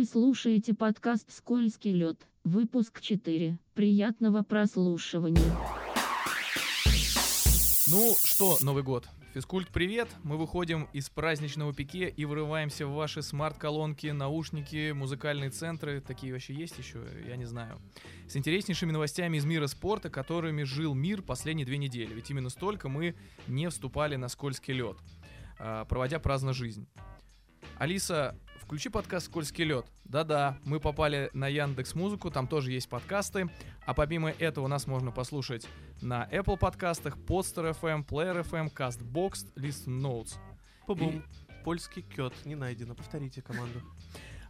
Вы слушаете подкаст «Скользкий лед», выпуск 4. Приятного прослушивания. Ну что, Новый год. Физкульт, привет! Мы выходим из праздничного пике и вырываемся в ваши смарт-колонки, наушники, музыкальные центры. Такие вообще есть еще? Я не знаю. С интереснейшими новостями из мира спорта, которыми жил мир последние две недели. Ведь именно столько мы не вступали на скользкий лед, а, проводя праздно жизнь. Алиса, включи подкаст «Скользкий лед». Да-да, мы попали на Яндекс Музыку, там тоже есть подкасты. А помимо этого нас можно послушать на Apple подкастах, Podster FM, Player FM, CastBox, Listen Notes. Бум. Польский кет не найдено. Повторите команду.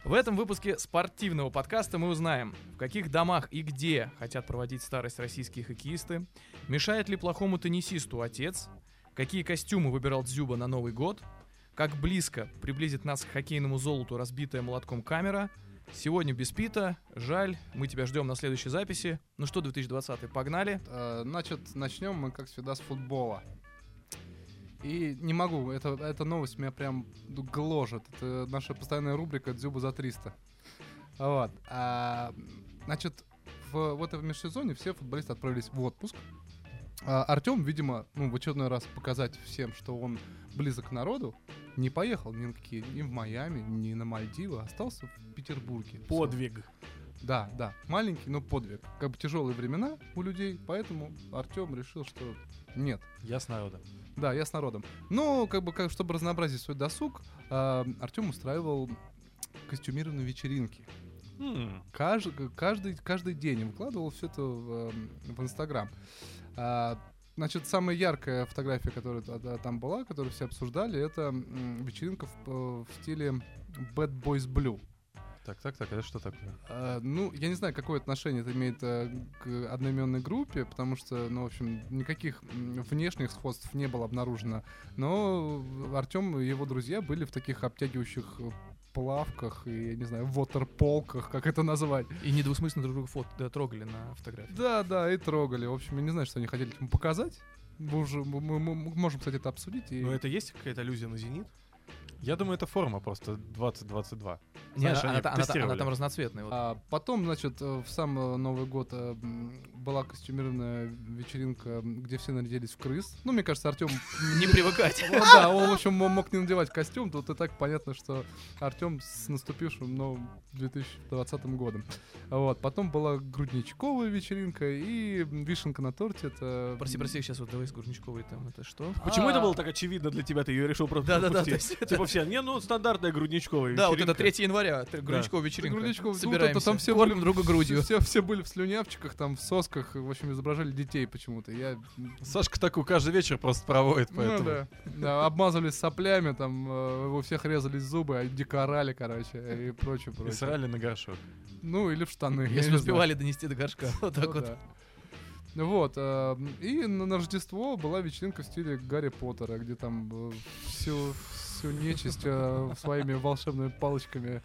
В этом выпуске спортивного подкаста мы узнаем, в каких домах и где хотят проводить старость российские хоккеисты, мешает ли плохому теннисисту отец, какие костюмы выбирал Дзюба на Новый год, как близко приблизит нас к хоккейному золоту разбитая молотком камера. Сегодня без Пита, жаль, мы тебя ждем на следующей записи. Ну что, 2020, погнали. Э, Значит, начнем мы, как всегда, с футбола. И не могу, это, эта новость меня прям гложет. Это наша постоянная рубрика «Дзюба за 300». Вот. А, значит, в, в этом межсезонье все футболисты отправились в отпуск. А Артем, видимо, ну, в очередной раз показать всем, что он близок к народу, не поехал ни на какие, ни в Майами, ни на Мальдивы, а остался в Петербурге. Всё. Подвиг. Да, да, маленький, но подвиг. Как бы тяжелые времена у людей, поэтому Артем решил, что нет. Я с народом. Да, я с народом. Но, как бы, как, чтобы разнообразить свой досуг, Артем устраивал костюмированные вечеринки. М, Каждый, каждый, каждый день выкладывал все это в, эм, в Инстаграм. А, Значит, самая яркая фотография, которая та- та- там была, которую все обсуждали, это вечеринка в, э, в стиле Bad Boys Blue. Так, так, так, это что такое? А, ну, я не знаю, какое отношение это имеет э, к одноименной группе, потому что, ну, в общем, никаких внешних сходств не было обнаружено. Но Артем и его друзья были в таких обтягивающих э, плавках и, я не знаю, вотерполках, как это назвать. И недвусмысленно друг друга фото да, трогали на фотографии. Да, да, и трогали. В общем, я не знаю, что они хотели ему показать. Мы, уже, мы, мы- мы можем, кстати, это обсудить. И... Ну это есть какая-то аллюзия на «Зенит»? Я думаю, это форма просто 2022. Не, Знаешь, она, они она она она тестировали. там разноцветная. вот. А потом, значит, э, в сам э, Новый год э, была костюмированная вечеринка, где все нарядились в крыс. Ну, мне кажется, Артем... Не привыкать. Да, он, в общем, мо- мог не надевать костюм, тут и так понятно, что Артем с наступившим новым 2020 годом. Вот, потом была грудничковая вечеринка и вишенка на торте, это... Прости, прости, сейчас вот давай с Гурничковой там, это что? Почему А. это было так очевидно для тебя? Ты ее решил просто Да-да-да, Типа все, не, ну стандартная грудничковая Да, вот это вечеринка. 3 января, т- Грудничковая вечеринка. Грудничкова, ну, Собираемся, это там все кормим были- друга грудью. Все, все были в слюнявчиках, там, в сосках, в общем, изображали детей почему-то. Я Сашка такую каждый вечер просто проводит, поэтому... Ну да. Да, обмазывались соплями, там э, у всех резались зубы, а декорали, короче, и прочее, И прочее. срали на горшок. Ну, или в штаны. я не Если знаю. успевали донести до горшка. Вот так Ну вот. да. Вот, э, и на, на Рождество была вечеринка в стиле Гарри Поттера, где там э, всю, всю нечисть э, своими волшебными палочками.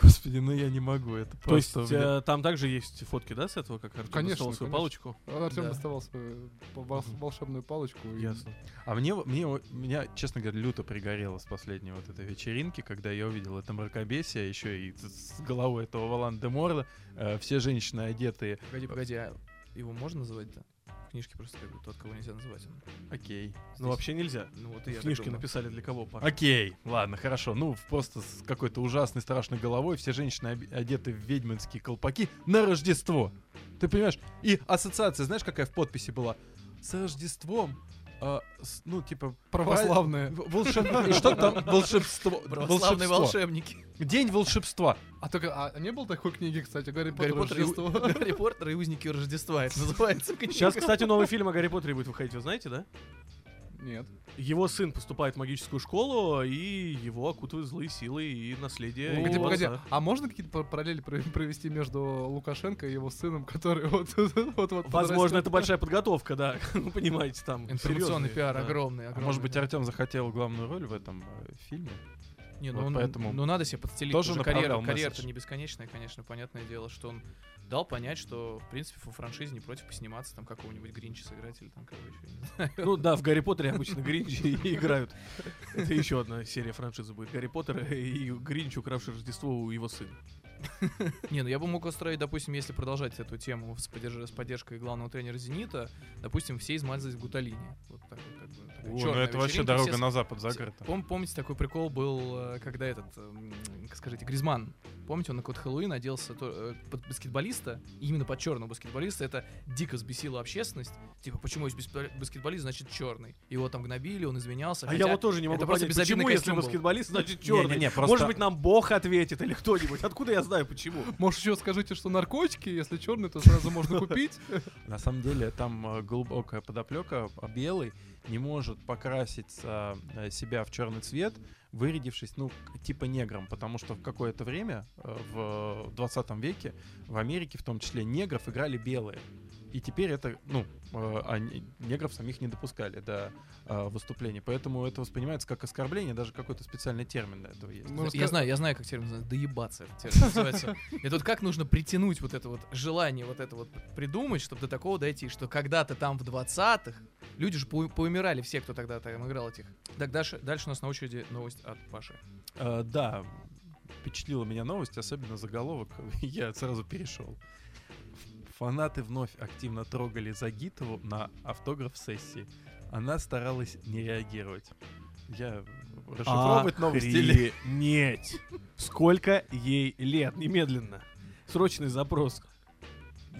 Господи, ну я не могу, это Ну, просто... То есть э, там также есть фотки, да, с этого, как Артем Конечно, достал свою конечно. палочку? Артем Да. доставал свою вол- волшебную палочку. и- Ясно. А мне, мне, меня, честно говоря, люто пригорело с последней вот этой вечеринки, когда я увидел это мракобесие, еще и с с головой этого Валан де Морда, э, все женщины одетые. Погоди, погоди, а его можно называть-то? В книжке просто как бы тот, кого нельзя называть. он. Окей. Здесь- Ну вообще нельзя. Ну вот и я думаю. написали для кого пара. Окей. Ладно, хорошо. Ну, просто с какой-то ужасной, страшной головой все женщины одеты в ведьминские колпаки на Рождество. Ты понимаешь? И ассоциация, знаешь, какая в подписи была? С Рождеством. А, с- ну, типа... Православные. волшеб- Что там? Волшебство. Православные волшебство. волшебники. День волшебства. А только а не было такой книги, кстати, Гарри Гарри Поттер Поттер, и, Рождество? Гарри Поттер и узники Рождества. Это называется книга. Сейчас, кстати, новый фильм о Гарри Поттере будет выходить, вы знаете, да? Нет. Его сын поступает в магическую школу, и его окутывают злые силы и наследие. Погоди, его погоди, отца. а можно какие-то пар- параллели про- провести между Лукашенко и его сыном, который вот вот вот Возможно, это большая подготовка, да. Ну, понимаете, там. Информационный пиар огромный, А может быть, Артем захотел главную роль в этом э, фильме? Не, ну, Вот он- поэтому ну надо себе подстелить. тоже Тоже карьера, карьера-то месседж. не бесконечная, конечно, понятное дело, что он дал понять, что, в принципе, во франшизе не против посниматься, там, какого-нибудь Гринча сыграть или там кого еще. Ну да, в Гарри Поттере обычно Гринчи играют. Это еще одна серия франшизы будет. Гарри Поттер и Гринч, укравший Рождество у его сына. Не, ну я бы мог устроить, допустим, если продолжать эту тему с, поддерж- с поддержкой главного тренера «Зенита», допустим, все измазались в гуталине. Вот так вот, как бы. такая О, ну это вообще дорога все на запад закрыта. Пом- помните, такой прикол был, э, когда этот, эм, скажите, Гризман, помните, он на код Хэллоуин оделся то- э, под баскетболиста, именно под черного баскетболиста, это дико взбесило общественность, типа, почему есть баскетбол- баскетболист, значит черный. Его там гнобили, он изменялся. А хотя я вот тоже не могу понять, почему, если баскетболист, значит Не, черный. не, не, просто- Может быть, нам Бог ответит или кто-нибудь. Откуда я знаю, почему? Может, еще скажите, что наркотики, если черный, то сразу можно купить. На самом деле там э, глубокая подоплека. а Белый не может покрасить а, э, себя в черный цвет, вырядившись, ну, типа негром, потому что в какое-то время, э, в 20 веке, в Америке в том числе, негров играли белые. И теперь это, ну, они- негров самих не допускали до э, выступлений. Поэтому это воспринимается как оскорбление, даже какой-то специальный термин для этого есть. Ну, Я ска- знаю, я знаю, как термин называется. Доебаться этот термин называется. И тут как нужно притянуть вот это вот желание вот это вот придумать, чтобы до такого дойти, что когда-то там в 20-х люди же поумирали все, кто тогда там играл этих. Так дальше, дальше у нас на очереди новость от Паши. Э, да, впечатлила меня новость, особенно заголовок. Я сразу перешел. Фанаты вновь активно трогали Загитову на автограф-сессии. Она старалась не реагировать. Я расшифровывать новости или... Охренеть. Сколько ей лет? Немедленно. Срочный запрос.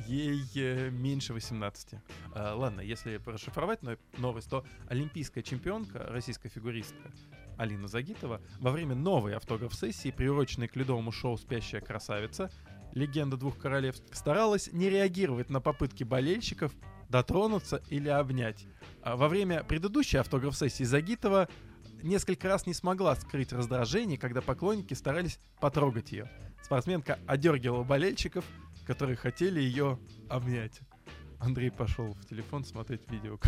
Ей э, меньше 18. А, ладно, если расшифровать но- новость, то олимпийская чемпионка, российская фигуристка Алина Загитова во время новой автограф-сессии, приуроченной к ледовому шоу «Спящая красавица», легенда двух королевств, старалась не реагировать на попытки болельщиков дотронуться или обнять. А во время предыдущей автограф-сессии Загитова несколько раз не смогла скрыть раздражение, когда поклонники старались потрогать ее. Спортсменка одергивала болельщиков, которые хотели ее обнять. Андрей пошел в телефон смотреть видео.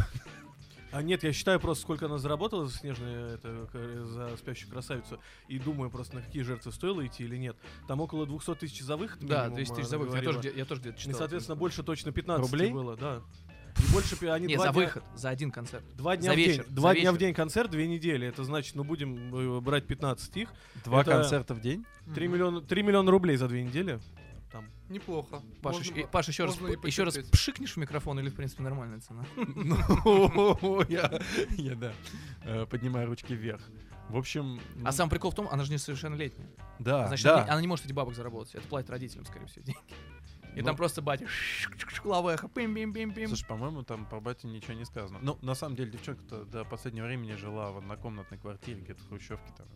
А нет, я считаю просто, сколько она заработала за снежную, это, за спящую красавицу, и думаю просто, на какие жертвы стоило идти или нет. Там около 200 тысяч за выход Да, минимум, 200 тысяч она за выход. Я тоже, где- я тоже где-то И, читал. соответственно, больше точно 15 Рублей? было, да. И больше они Не, два за дня- выход, за один концерт. Два За дня в вечер, день. Два за дня в вечер. день концерт, две недели. Это значит, ну будем э, брать 15 их. Два Это- концерта в день? 3 миллиона, 3 миллиона рублей за две недели. Там. Неплохо. Паш, Можно еще, Паш, еще раз, еще раз пшикнешь в микрофон или, в принципе, нормальная цена? Ну, я, да, э, поднимаю ручки вверх. В общем... А сам прикол в том, она же несовершеннолетняя. Да, Значит, да. она, не- не может эти бабок заработать. Это платит родителям, скорее всего, деньги. И Ну. там просто батя лавеха, пим-пим-пим-пим. Слушай, по-моему, там по бате ничего не сказано. Ну, на самом деле, девчонка-то до последнего времени жила в однокомнатной квартире, где-то в Хрущевке там.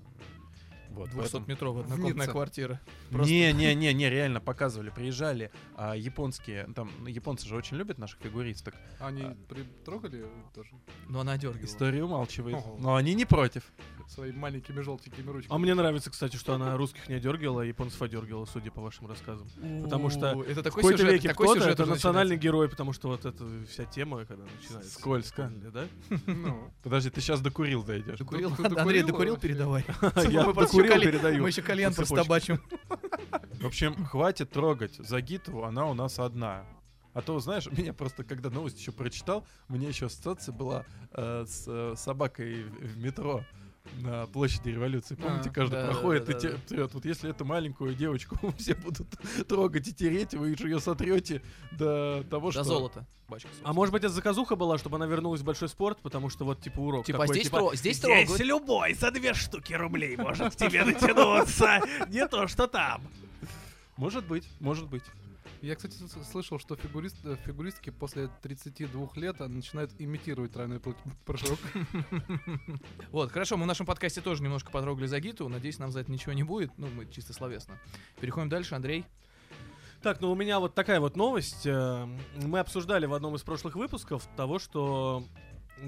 Вот, поэтому- 200-метровая В однокомнатная квартира. Не, не, не, не, реально показывали, приезжали а, японские, там ну, японцы же очень любят наших фигуристок. Они А. притрогали тоже Но она дергивала. История умалчивает, Ого. но они не против. своими маленькими желтенькими ручками. А мне нравится, кстати, что она русских не одергивала, а японцев одергивала, судя по вашим рассказам. Потому что Это В такой какой-то сюжет, веке такой кто-то сюжет это уже национальный герой, потому что вот эта вся тема, когда начинается. Скользко. Да? Ну, Подожди, ты сейчас докурил дойдешь. Докурил? Андрей, докурил, передавай. Я докурил, кальян- передаю. Мы еще кальян по просто цепочке. табачим. В общем, хватит трогать Загитову, она у нас одна. А то, знаешь, меня просто, когда новость еще прочитал, у меня еще ассоциация была э, с э, собакой в, в метро на площади революции. Помните, А, каждый да, проходит да, и да, те- да. трет. Вот если эту маленькую девочку все будут трогать и тереть, вы же ее сотрете до того, что... До золота. Бачка, А может быть, это заказуха была, чтобы она вернулась в большой спорт, потому что вот типа урок Типа, такой, здесь тро- здесь трогают. любой за две штуки рублей может к тебе натянуться. Не то, что там. Может быть, может быть. Я, кстати, слышал, что фигурист, э, фигуристки после 32 лет а, начинают имитировать тройной прыжок. Вот, хорошо, мы в нашем подкасте тоже немножко потрогали Загиту. Надеюсь, нам за это ничего не будет. Ну, мы чисто словесно. Переходим дальше, Андрей. Так, ну у меня вот такая вот новость. Э, Мы обсуждали в одном из прошлых выпусков того, что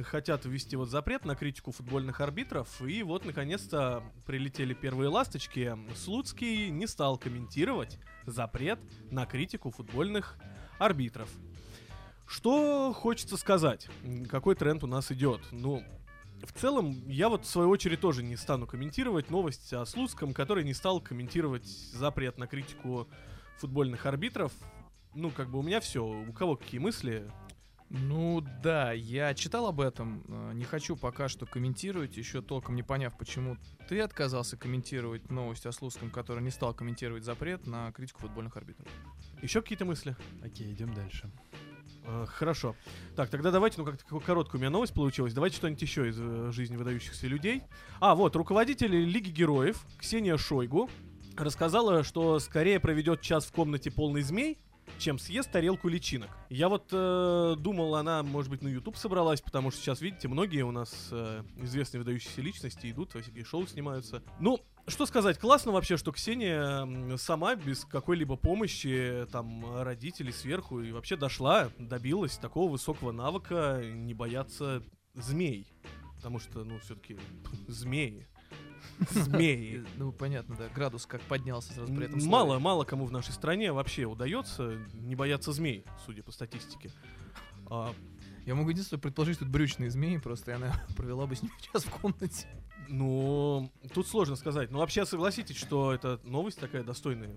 хотят ввести вот запрет на критику футбольных арбитров, и вот наконец-то прилетели первые ласточки. Слуцкий не стал комментировать запрет на критику футбольных арбитров. Что хочется сказать? Какой тренд у нас идет? Ну, в целом, я вот в свою очередь тоже не стану комментировать новость о Слуцком, который не стал комментировать запрет на критику футбольных арбитров. Ну, как бы у меня все. У кого какие мысли? Ну да, я читал об этом. э, Не хочу пока что комментировать, еще толком не поняв, почему ты отказался комментировать новость о Слуцком, который не стал комментировать запрет на критику футбольных арбитров. Еще какие-то мысли? Окей, идем дальше. Э, Хорошо. Так, тогда давайте, ну как-то короткая у меня новость получилась. Давайте что-нибудь еще из э, жизни выдающихся людей. А, вот, руководитель Лиги Героев Ксения Шойгу рассказала, что скорее проведет час в комнате полный змей, чем съест тарелку личинок. Я вот э, думал, она, может быть, на YouTube собралась, потому что сейчас, видите, многие у нас э, известные выдающиеся личности идут, всякие шоу снимаются. Ну, что сказать, классно вообще, что Ксения сама, без какой-либо помощи, там, родителей сверху, и вообще дошла, добилась такого высокого навыка не бояться змей. Потому что, ну, все-таки змеи. Змеи. Ну, понятно, да, градус как поднялся сразу при этом. Мало, мало кому в нашей стране вообще удается не бояться змей, судя по статистике. А, Я могу единственное предположить, что это брючные змеи, просто и она провела бы с ними час в комнате. ну, тут сложно сказать. Но вообще согласитесь, что это новость такая достойная.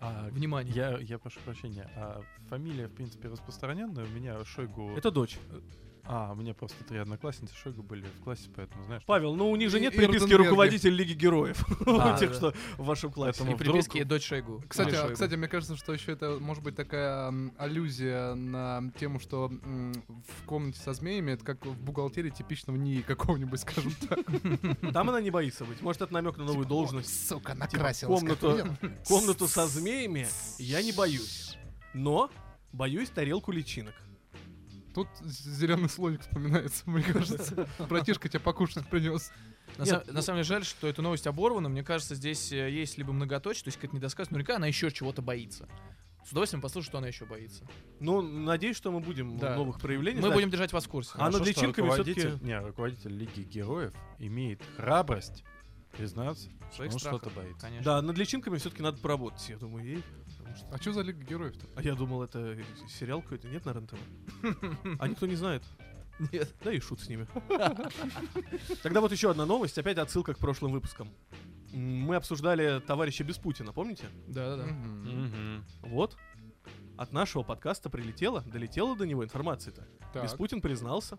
А, Внимание. я, я прошу прощения. А фамилия, в принципе, распространенная. У меня Шойгу... Это дочь. А, у меня просто три одноклассницы Шойгу были в классе, поэтому, знаешь... Павел, ну у них же нет приписки руководитель Лиги Героев. А, У тех, да. что в вашем классе. И приписки дочь Шойгу. Кстати, а, мне кажется, что еще это может быть такая аллюзия на тему, что в комнате со змеями это как в бухгалтерии типичного НИИ какого-нибудь, скажем так. Там она не боится быть. Может, это намек на новую Типа, должность. «О, Сука, Типа, накрасилась. как комнату, я». комнату со змеями я не боюсь. Но боюсь тарелку личинок. Тут зеленый слоник вспоминается, мне кажется. Братишка тебя покушать принес. На, Нет, сам- ну- на самом деле жаль, что эта новость оборвана. Мне кажется, здесь э, есть либо многоточие, то есть какая-то недосказанность, наверняка она еще чего-то боится. С удовольствием послушаю, что она еще боится. Ну, надеюсь, что мы будем Да. новых проявлений. Мы знать. будем держать вас в курсе. А над личинками всё-таки- Не, руководитель Лиги Героев имеет храбрость признаться, своих он что-то боится. Конечно. Да, над личинками все-таки надо поработать, я думаю, ей. Что- А что за Лига Героев-то? А я думал, это сериал какой-то, нет на РЕН-ТВ? А никто не знает. Нет. Да и шут с ними. Тогда вот еще одна новость, опять отсылка к прошлым выпускам. Мы обсуждали товарища без Путина, помните? Да-да-да. Мгм. Мгм. Вот. От нашего подкаста прилетела, долетела до него информация-то. Беспутин признался,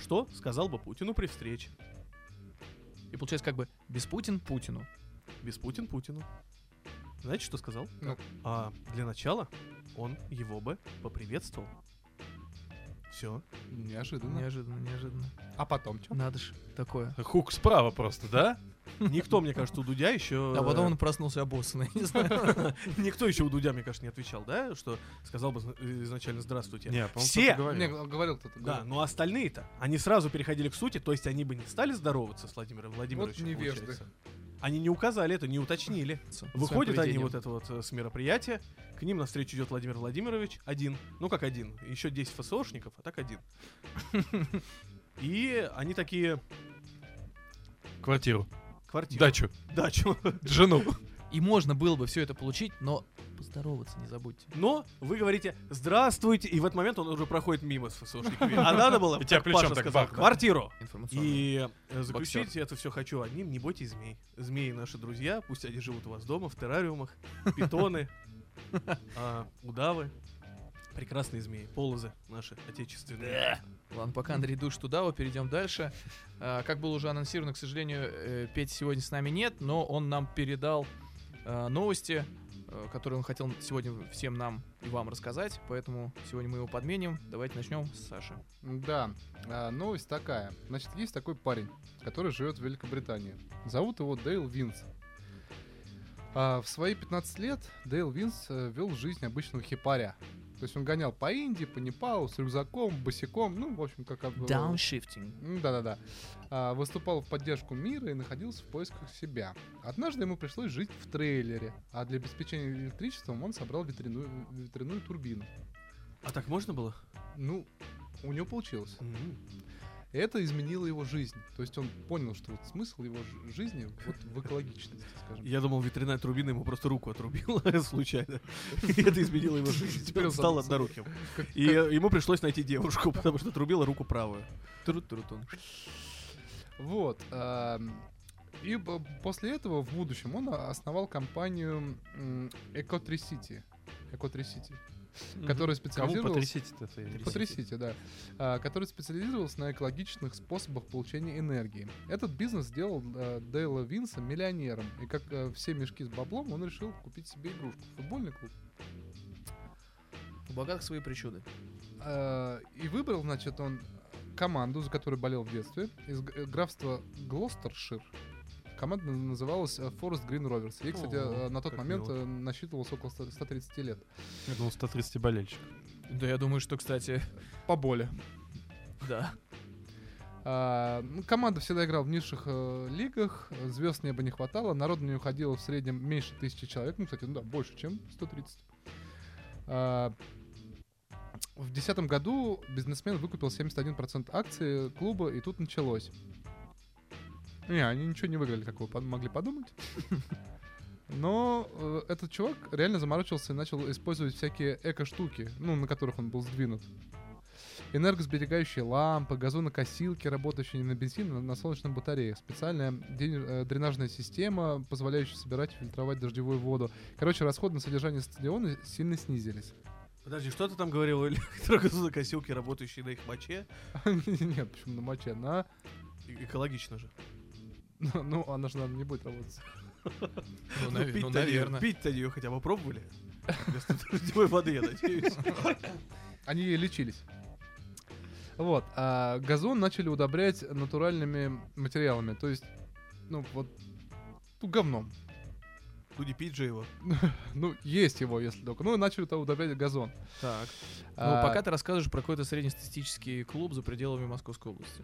что сказал бы Путину при встрече. И получается как бы без Путин Путину. Беспутин Путину. Знаете, что сказал? Ну. А для начала он его бы поприветствовал. Все. Неожиданно. Неожиданно, неожиданно. А потом что? Надо ж такое. Хук справа просто, да? Никто, мне кажется, у Дудя еще... А потом он проснулся обоссанный, не знаю. Никто еще у Дудя, мне кажется, не отвечал, да? Что сказал бы зна- изначально «здравствуйте». Не, Все! говорил. говорил кто-то. Да, но остальные-то, они сразу переходили к сути, то есть они бы не стали здороваться с Владимиром Владимировичем, невежды. получается. Они не указали это, не уточнили. Выходят они вот это вот э, с мероприятия, к ним навстречу идет Владимир Владимирович один, ну как один, еще 10 ФСОшников, а так один. И они такие, Квартиру, квартиру, дачу, дачу. жену. И можно было бы все это получить, но поздороваться не забудьте. Но вы говорите «Здравствуйте», и в этот момент он уже проходит мимо с ФСОшниками. А надо было, И тебя как Паша так сказал, бах, квартиру. И э, заключить это все хочу одним, не бойтесь змей. Змеи наши друзья, пусть они живут у вас дома, в террариумах, питоны, а, удавы. Прекрасные змеи, полозы наши отечественные. Ладно, пока Андрей душ туда, перейдем дальше. А, как было уже анонсировано, к сожалению, э, Петя сегодня с нами нет, но он нам передал э, новости, э, которые он хотел сегодня всем нам и вам рассказать, поэтому сегодня мы его подменим. Давайте начнем с Саши. Да, а, новость такая. Значит, есть такой парень, который живет в Великобритании. Зовут его Дейл Винс. А, в свои 15 лет Дейл Винс вел жизнь обычного хипаря. То есть он гонял по Индии, по Непалу с рюкзаком, босиком, ну, в общем, как... Дауншифтинг. Да-да-да. А, выступал в поддержку мира и находился в поисках себя. Однажды ему пришлось жить в трейлере, а для обеспечения электричеством он собрал ветряную, ветряную турбину. А так можно было? Ну, у него получилось. И это изменило его жизнь. То есть он понял, что вот смысл его жизни вот в экологичности, скажем. Я думал, ветряная турбина ему просто руку отрубила случайно. И это изменило его жизнь. Теперь он стал одноруким. И э, ему пришлось найти девушку, потому что отрубила руку правую. Тру-тру-тун. Вот. ам, И после этого в будущем он основал компанию м, Eco3City. Eco3City, которая Кого потрясите-то? Потрясите, да. А, который специализировался на экологичных способах получения энергии. Этот бизнес сделал а, Дейла Винса миллионером. И как а, все мешки с баблом, он решил купить себе игрушку. Футбольный клуб. У богатых свои причуды. А, и выбрал, значит, он команду, за которой болел в детстве, из э, графства Глостершир. Команда на- называлась э, Forest Green Rovers. Ей, кстати, Ого, э, на тот момент мило. э, насчитывалось около 100 130 лет. Я думал, 130 болельщиков. Да, я думаю, что, кстати, По боли. да. А, ну, команда всегда играла в низших э, лигах, звезд неба не хватало, народ на нее ходило в среднем меньше тысячи человек, ну, кстати, ну да, больше, чем 130. А, в 2010 году бизнесмен выкупил 71% акций клуба, и тут началось. Не, они ничего не выиграли, как вы могли подумать. Но э, этот чувак реально заморочился и начал использовать всякие эко-штуки, ну, на которых он был сдвинут. Энергосберегающие лампы, газонокосилки, работающие не на бензин, а на солнечных батареях. Специальная э, дренажная система, позволяющая собирать и фильтровать дождевую воду. Короче, расходы на содержание стадиона сильно снизились. Подожди, что ты там говорил? Электрогазонокосилки, работающие на их моче. Нет, почему на моче? На... И- Экологично же. Ну, она же, наверное, не будет работать. Ну, нав- ну, наверное. Пить-то ее хотя бы пробовали? Вместо дождевой воды, я надеюсь. Они лечились. Вот. А газон начали удобрять натуральными материалами. То есть, ну, вот, ну, говном. Ну не пить же его. Ну, есть его, если только. Ну, и начали то удобрять газон. Так. Ну, А, пока ты рассказываешь про какой-то среднестатистический клуб за пределами Московской области.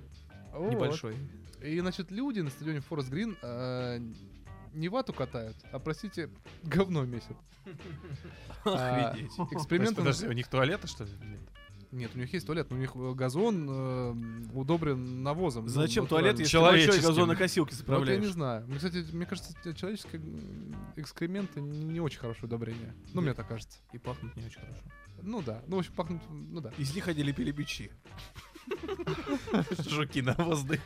Вот. Небольшой. И, значит, люди на стадионе Форест Грин э, не вату катают, а, простите, говно месят. А, Охренеть. Эксперименты... подожди, у них туалеты, что ли? Нет. Нет, у них есть туалет, но у них э, газон э, удобрен навозом. ну, Зачем натуральным. туалет, если Человеческим. газонокосилки Вот я не заправляешь? знаю. Мне, кстати, мне кажется, человеческие экскременты не, очень хорошее удобрение. Ну, мне так кажется. И пахнут не очень хорошо. Ну да. Ну, в общем, пахнут... Ну да. Из них они лепили бичи. Жуки навозные.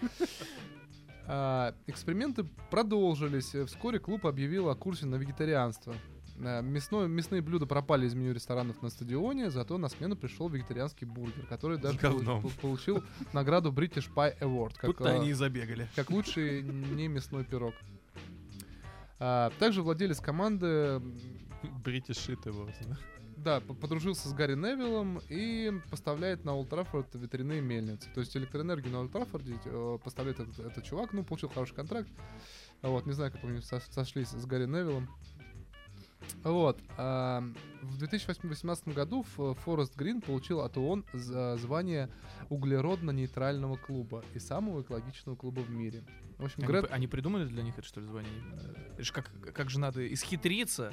А, эксперименты продолжились. Вскоре клуб объявил о курсе на вегетарианство. Э, Мясное, мясные блюда пропали из меню ресторанов на стадионе, зато на смену пришел вегетарианский бургер, который даже говном. пол- получил награду British Pie Award, как, Тут-то э, они и забегали. как лучший не мясной пирог. А, также владелец команды Бритиш шит его. да. Да, по- подружился с Гарри Невиллом и поставляет на Олд Траффорд ветряные мельницы. То есть электроэнергию на Олд Траффорде э, поставляет этот, этот чувак, ну, получил хороший контракт. Вот, не знаю, как они со- сошлись с Гарри Невиллом. Вот. а, в 2018 году Форест Грин получил от ООН звание углеродно-нейтрального клуба и самого экологичного клуба в мире. В общем, Они, Грет... они придумали для них это, что ли, звание? Это ж как, как же надо исхитриться?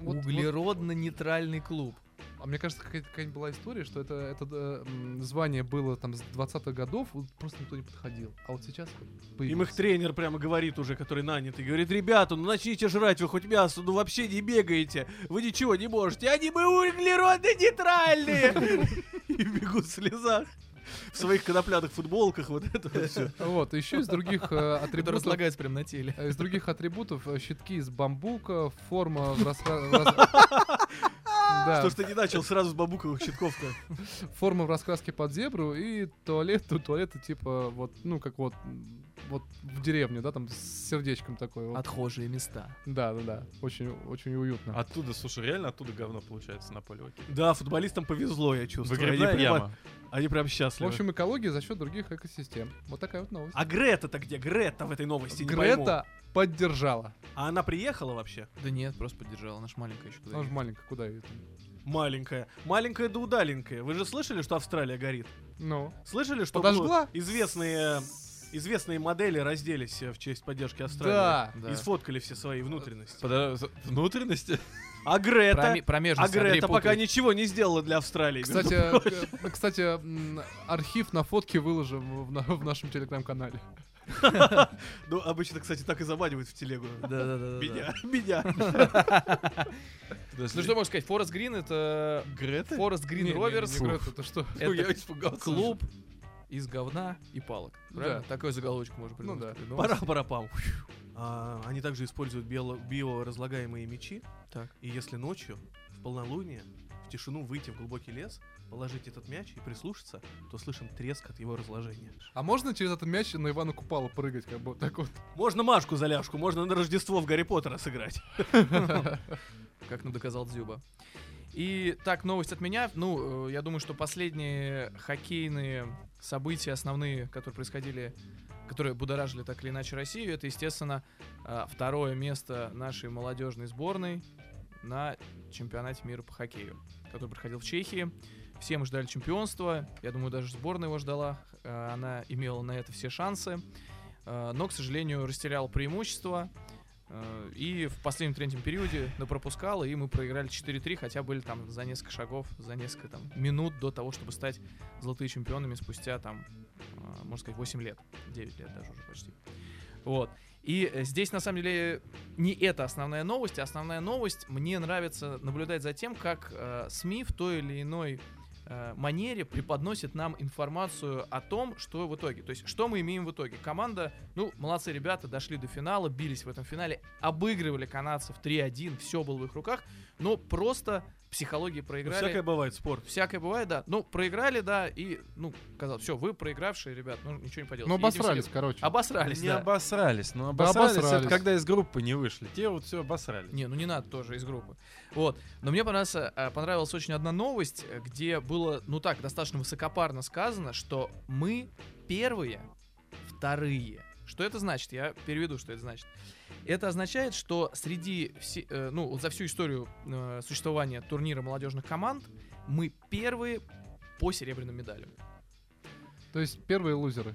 Вот- вот- Углеродно-нейтральный клуб. А мне кажется, какая-то, какая-нибудь была история, что это, это э, звание было там с 20-х годов, вот просто никто не подходил. А вот сейчас вот Им появилось. их тренер прямо говорит уже, который нанятый, говорит, ребята, ну начните жрать, вы хоть мясо, ну вообще не бегаете, вы ничего не можете, они мы углеродно-нейтральные! И бегут в слезах. В своих конопляных футболках, вот это все. Вот, еще из других э, атрибутов... разлагается прям на теле. Из других атрибутов э, щитки из бамбука, форма в Да, Что ж ты не начал сразу с бамбуковых щитков-то? форма в раскраске под зебру и туалет, тут туалеты типа вот, ну как вот, вот в деревне, да, там с сердечком такой. вот. Отхожие места. Да, да, да, очень, очень уютно. Оттуда, слушай, реально оттуда говно получается на поле хоккея. Да, футболистам повезло, я чувствую. Выгребная Они прямо- яма. Они прям В счастливы. общем, экология за счет других экосистем. Вот такая вот новость. А Грета-то где? Грета в этой новости, не пойму. Грета поддержала. А она приехала вообще? Да нет, просто поддержала. Она ж маленькая еще куда Она же маленькая, куда ее там? Маленькая. Маленькая да удаленькая. Вы же слышали, что Австралия горит? Ну. Слышали, что Подожгла? известные, известные модели разделись э, в честь поддержки Австралии? Да. Да. И сфоткали все свои внутренности. Подо- Внутренности? А Грета... Проме- А Промежность Андрей Грета пока путает. ничего не сделала для Австралии. Кстати, к- кстати, м, архив на фотке выложим в, на- в нашем телеграм-канале. Ну, обычно, кстати, так и заманивают в телегу. Да-да-да. Меня, меня. Ну что можно сказать, Форест Грин это... Грета? Форест Грин Не, не, не, Роверс. не Грета, что? Это я испугался. клуб из говна и палок. Правильно? Да. Такой заголовочку можно Ну придумать. да. Ну, Пора парапам. А, они также используют био- биоразлагаемые мечи. Так. И если ночью, в полнолуние, в тишину выйти в глубокий лес, положить этот мяч и прислушаться, то слышим треск от его разложения. А можно через этот мяч на Ивана Купала прыгать, как бы так вот? Можно Машку за ляжку, можно на Рождество в Гарри Поттера сыграть. как нам доказал Дзюба. И так, новость от меня. Ну, э, я думаю, что последние хоккейные события основные, которые происходили, которые будоражили так или иначе Россию, это, естественно, э, второе место нашей молодежной сборной на чемпионате мира по хоккею, который проходил в Чехии. Все мы ждали чемпионства. Я думаю, даже сборная его ждала. Э, Она имела на это все шансы. Э, Но, к сожалению, растеряла преимущество. Э, И в последнем третьем периоде пропускала, и мы проиграли 4-3, хотя были там за несколько шагов, за несколько там, минут до того, чтобы стать золотыми чемпионами спустя там, э, можно сказать, 8 лет, 9 лет даже уже почти. Вот. И э, здесь, на самом деле, не это основная новость, а основная новость, мне нравится наблюдать за тем, как э, СМИ в той или иной манере преподносит нам информацию о том, что в итоге. То есть, что мы имеем в итоге. Команда, ну, молодцы ребята, дошли до финала, бились в этом финале, обыгрывали канадцев 3-1, все было в их руках, но просто психологии проиграли. Всякое бывает, спорт. Всякое бывает, да. Ну, проиграли, да, и, ну, казалось, все, вы проигравшие, ребят, ну, ничего не поделать. Ну, обосрались, короче. Обосрались, Не да. обосрались, но Да обосрались, обосрались. это когда из группы не вышли. Те вот все обосрались. Не, ну не надо тоже из группы. Вот. Но мне понравилась, э, понравилась очень одна новость, где было, ну так, достаточно высокопарно сказано, что мы первые, вторые. Что это значит? Я переведу, что это значит. Это означает, что среди, все, э, ну, вот за всю историю э, существования турнира молодежных команд мы первые по серебряным медалям. То есть первые лузеры.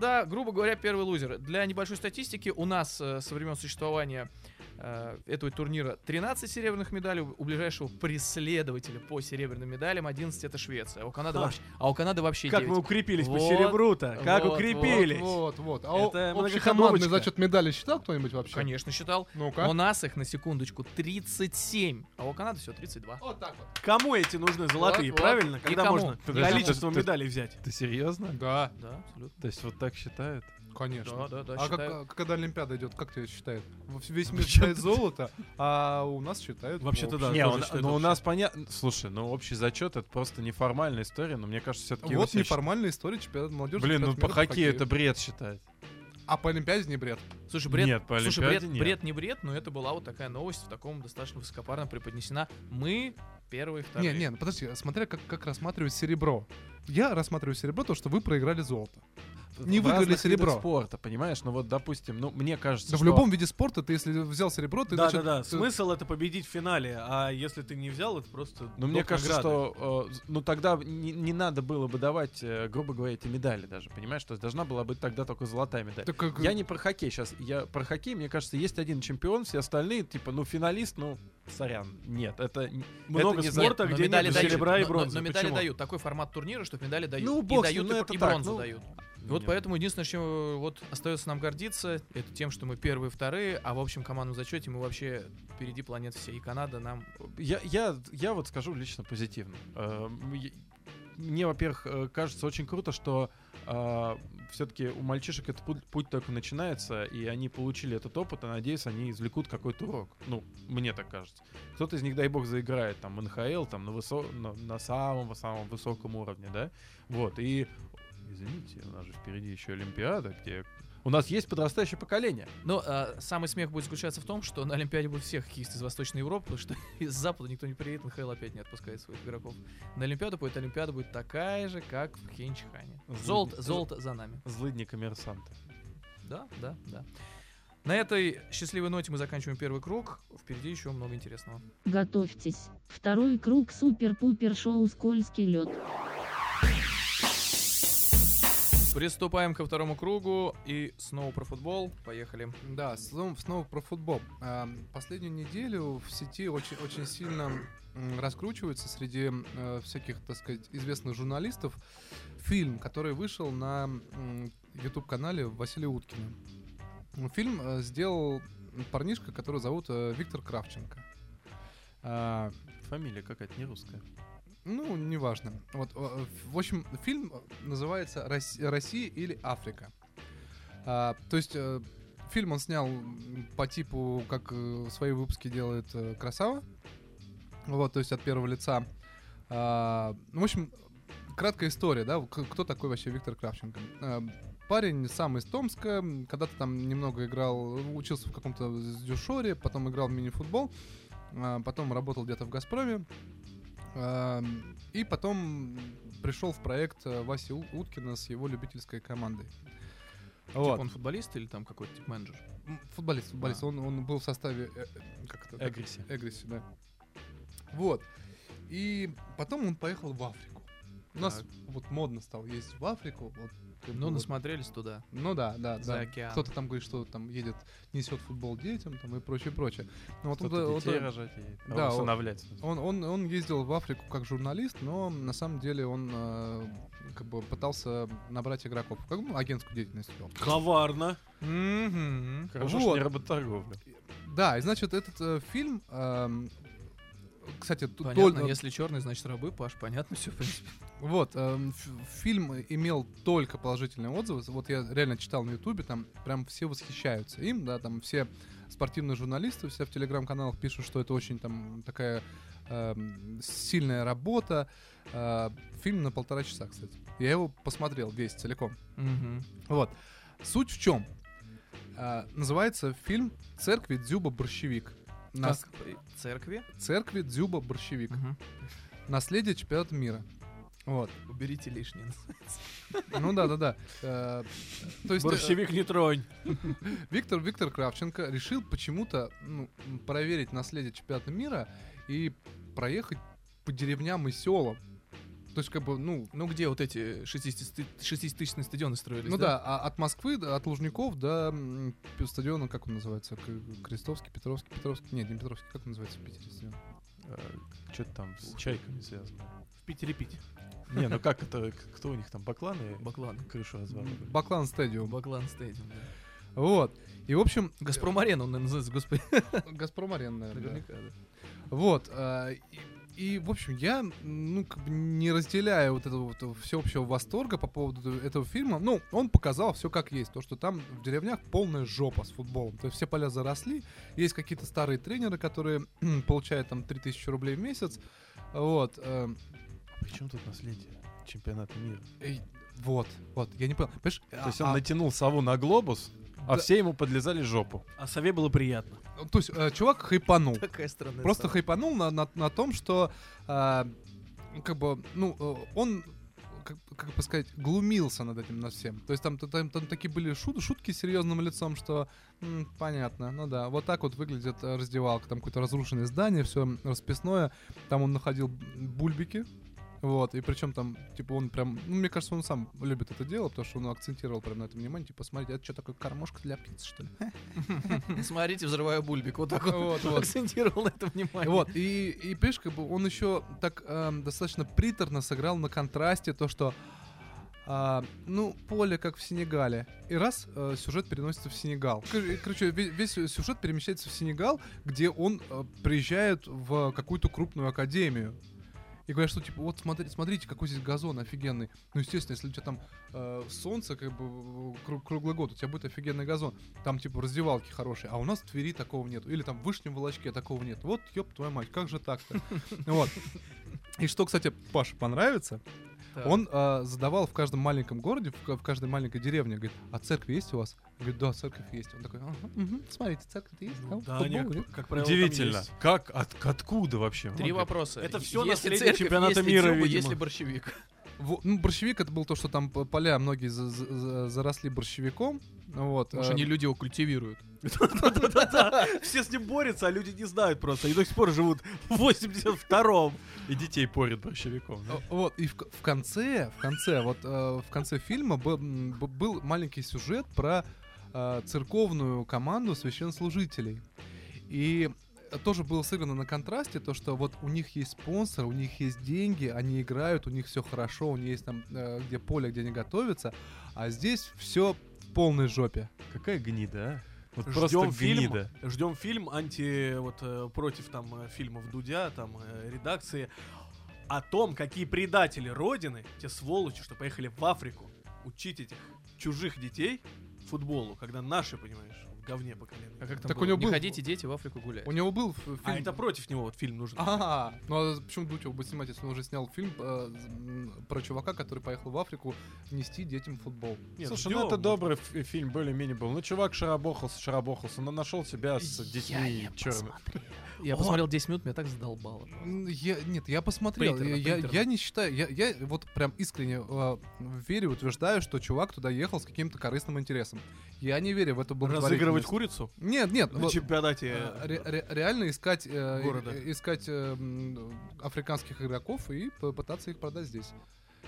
Да, грубо говоря, первые лузеры. Для небольшой статистики у нас э, со времен существования э, этого турнира 13 серебряных медалей, у ближайшего преследователя по серебряным медалям 11 это Швеция, а у Канады Ха. вообще, а у Канады вообще Как 9. мы укрепились по Вот, серебру-то? Как вот, укрепились? Вот, вот. А Это общекомандный зачет медали считал кто-нибудь вообще? Конечно, считал. Ну-ка. У нас их, на секундочку, 37, а у Канады все 32. Вот так вот. Кому эти нужны золотые, Вот, вот. правильно? И Когда кому? можно количество медалей взять? Ты серьезно? Да, Да, абсолютно. То есть вот так считают? Конечно. Да, да, да, а как, а когда Олимпиада идет, как тебя считают? Весь мир считает золото, а у нас считают... Вообще-то да. не, он- считают ну у нас понятно. Слушай, ну общий зачет это просто неформальная история, но мне кажется, все-таки. Вот неформальная история чемпионата молодежи. Блин, ну по хоккею это бред считать. А по Олимпиаде не бред. Слушай, бред, Нет, по слушай, бред, Олимпиаде нет. бред не бред, но это была вот такая новость в таком достаточно высокопарно преподнесена. Мы первые, вторые. Не, не, ну подожди, смотря как, как рассматривать серебро. Я рассматриваю серебро, то, что вы проиграли золото. Не В выиграли серебро. спорта, понимаешь? Ну вот, допустим, ну мне кажется, Да в что- любом виде спорта ты, если взял серебро, ты, Да, значит, да, да. ты- Смысл это победить в финале, а если ты не взял, это просто. Ну, мне кажется, награды. что, э, ну, тогда не, не надо было бы давать, э, грубо говоря, эти медали даже, понимаешь? То есть должна была быть тогда только золотая медаль. Так как- Я не про хоккей сейчас, я про хоккей, мне кажется, есть один чемпион, все остальные, типа, ну, финалист, ну, сорян, нет, это... много это не спорта, но где медали нет дают, серебра и но- но- бронзы. Но, медали Почему? дают. Такой формат турнира, что медали дают. Ну, и бог с дают, ну, и, это и так, бронзу ну, дают. И вот поэтому единственное, чем э, вот остается нам гордиться, это тем, что мы первые, вторые, а в общем командном зачете мы вообще впереди планет всей. И Канада нам... Я, я, я вот скажу лично позитивно. Я- Мне, во-первых, э, кажется очень круто, что все-таки у мальчишек этот путь, путь только начинается, и они получили этот опыт, и надеюсь, они извлекут какой-то урок. Ну, мне так кажется. Кто-то из них, дай бог, заиграет там в НХЛ, там на, высо- на, на самом-самом высоком уровне, да? Вот, и... Извините, у нас же впереди еще Олимпиада, где... У нас есть подрастающее поколение. Но а, самый смех будет заключаться в том, что на Олимпиаде будут все хоккеисты из Восточной Европы, потому что из Запада никто не приедет, НХЛ опять не отпускает своих игроков. На Олимпиаду будет Олимпиада будет такая же, как в Хенчихане. Золото, золото за нами. Злыдни коммерсанты. Да, да, да. На этой счастливой ноте мы заканчиваем первый круг. Впереди еще много интересного. Готовьтесь. Второй круг супер-пупер шоу «Скользкий лед». Приступаем ко второму кругу и снова про футбол. Поехали. Да, снова, снова про футбол. А, Последнюю неделю в сети очень, очень сильно раскручивается среди э, всяких, так сказать, известных журналистов фильм, который вышел на YouTube-канале Василия Уткина. Фильм э, сделал парнишка, который зовут э, Виктор Кравченко. А, Фамилия какая-то не русская. Ну, неважно. Вот, э, в общем, фильм называется «Рос- «Россия или Африка». А, то есть э, фильм он снял по типу, как э, свои выпуски делает Красава. Вот, то есть от первого лица. А, ну, в общем, краткая история, да, кто такой вообще Виктор Кравченко. Парень сам из Томска, когда-то там немного играл, учился в каком-то дюшоре, потом играл в мини-футбол, а, потом работал где-то в «Газпроме», и потом пришел в проект э, Васи Уткина с его любительской командой. Типа Вот. он футболист или там какой-то тип менеджер? Футболист, футболист. А. Он, он был в составе э, э, как это, Эгриси. Эгриси, да. Вот. И потом он поехал в Африку. У нас Так. вот модно стало ездить в Африку. Вот, как бы Ну, вот. насмотрелись туда. Ну да, да, За да. океан. Кто-то там говорит, что там едет, несет футбол детям там и прочее, прочее. Ну, вот он- Кто-то вот детей он- рожать едет. А, Да, он- усыновлять. смысле. он, он, он ездил в Африку как журналист, но на самом деле он э, как бы пытался набрать игроков. Как бы агентскую деятельность вел. Коварно. Мгм. Хорошо, вот. что не работорговля. Да, и значит, этот э, фильм, эм, кстати, Понятно, толь- если черный, значит рабы, Паш, понятно все, в принципе. вот, ф- фильм имел только положительные отзывы. Вот я реально читал на Ютубе, там прям все восхищаются им, да, там все спортивные журналисты, все в телеграм-каналах пишут, что это очень там такая эм, сильная работа. Э, фильм на полтора часа, кстати. Я его посмотрел весь целиком. Мгм. Вот. Суть в чем? называется фильм «Церкви Дзюба Борщевик». Нас... Церкви? Церкви Дзюба Борщевик. Мгм. Наследие чемпионата мира. Вот. Уберите лишнее. Ну да, да, да. Э, То есть э, Борщевик не тронь. Виктор Виктор Кравченко решил почему-то ну, проверить наследие чемпионата мира и проехать по деревням и селам. То есть, как бы, ну, Ну где вот эти 60-тысячные стадионы строились, ну да, а от Москвы, от Лужников до м, стадиона, как он называется? К- Крестовский, Петровский, Петровский. Нет, не Петровский, как он называется в Питере стадион? Что-то там с чайками связано. В Питере пить. Не, ну как это, к- кто у них там, бакланы? Баклан. Крышу разваливали. Баклан стадион. Баклан стадиум, да. Вот. И, в общем... Газпром-арена он наверное, называется, господи. Газпром Арена, наверное. да. Наверняка, да. Вот. а, и, и, в общем, я, ну, как бы не разделяю вот этого вот всеобщего восторга по поводу этого фильма. Ну, он показал все как есть. То, что там в деревнях полная жопа с футболом. То есть все поля заросли. Есть какие-то старые тренеры, которые получают там 3000 рублей в месяц. Вот. э, Причем тут наследие чемпионата мира? и вот, вот, я не понял. Понимаешь, То есть он а- натянул сову на глобус, а Да. все ему подлезали жопу. А сове было приятно. а, то есть э, чувак хайпанул. Такая странная Просто стала. хайпанул на, на, на том, что ну, как бы, ну, э, он как, как бы сказать, глумился над этим над всем. То есть там, там, там такие были шут, шутки с серьезным лицом, что м, понятно, ну да, вот так вот выглядит э, раздевалка, там какое-то разрушенное здание, все расписное, там он находил бульбики, вот, и причем там, типа, он прям, ну, мне кажется, он сам любит это дело, потому что он акцентировал прям на это внимание, типа, смотрите, это что такое, кормушка для птиц, что ли? Смотрите, взрываю бульбик. Вот так вот. Акцентировал на это внимание. Вот, и, и понимаешь, как бы он еще так эм, достаточно приторно сыграл на контрасте то, что а, ну, поле как в Сенегале. И раз э, сюжет переносится в Сенегал. Кор- Короче, ве- весь, сюжет перемещается в Сенегал, где он э, приезжает в какую-то крупную академию. И говорят, что типа, вот смотрите, смотрите, какой здесь газон офигенный. Ну, естественно, если у тебя там э, солнце, как бы э, кру- круглый год, у тебя будет офигенный газон. Там, типа, раздевалки хорошие. А у нас в Твери такого нет. Или там в Вышнем Волочке такого нет. Вот, ёб твою мать, как же так-то? Вот. И что, кстати, Паше понравится, Так. он э, задавал в каждом маленьком городе, в, ка- в каждой маленькой деревне, говорит, а церковь есть у вас? Говорит, да, церковь есть. Он такой, «Ага, мгм, смотрите, церковь есть. Ну, да, футбол есть». как, как правило, там Удивительно. есть. Как? От, откуда вообще? Три Ну, вопроса. Это всё Если наследие церковь, чемпионата если мира, дзюба, видимо. Если борщевик. Ну, борщевик это был то, что там поля многие за- за- за- заросли борщевиком. Вот. Потому что э, они люди его культивируют. Все с ним борются, а люди не знают просто. Они до сих пор живут в 82-м. И детей порят борщевиком. Вот, и в, конце, в конце, вот э, в конце фильма был маленький сюжет про э, церковную команду священнослужителей. И тоже было сыграно на контрасте, то, что вот у них есть спонсор, у них есть деньги, они играют, у них все хорошо, у них есть там, э, где поле, где они готовятся, а здесь все в полной жопе. Какая гнида, а? Вот Ждем просто фильм, гнида. ждем фильм анти вот э, против там э, фильмов Дудя, там э, редакции. о том, какие предатели Родины, те сволочи, что поехали в Африку учить этих чужих детей футболу, когда наши, понимаешь, говне по колено. А как там Так у было? него Не был- ходите, дети, в Африку гулять. У него был фильм... А это против него вот фильм нужен. А, ну а почему Дутев будет снимать, если он уже снял фильм э, про чувака, который поехал в Африку нести детям футбол? Нет, Слушай, ну это может добрый фильм, более-менее был. Ну, чувак шарабохался, шарабохался, но нашел себя с детьми черными. Я О. посмотрел 10 минут, меня так задолбало. Я, нет, я посмотрел. Приторно, я, приторно. я не считаю, я, я вот прям искренне э, верю, утверждаю, что чувак туда ехал с каким-то корыстным интересом. Я не верю в эту Разыгрывать благотворительность. курицу Нет, нет, на вот, чемпионате. э, ре- ре- реально искать, э, города. э, искать э, африканских игроков и попытаться их продать здесь.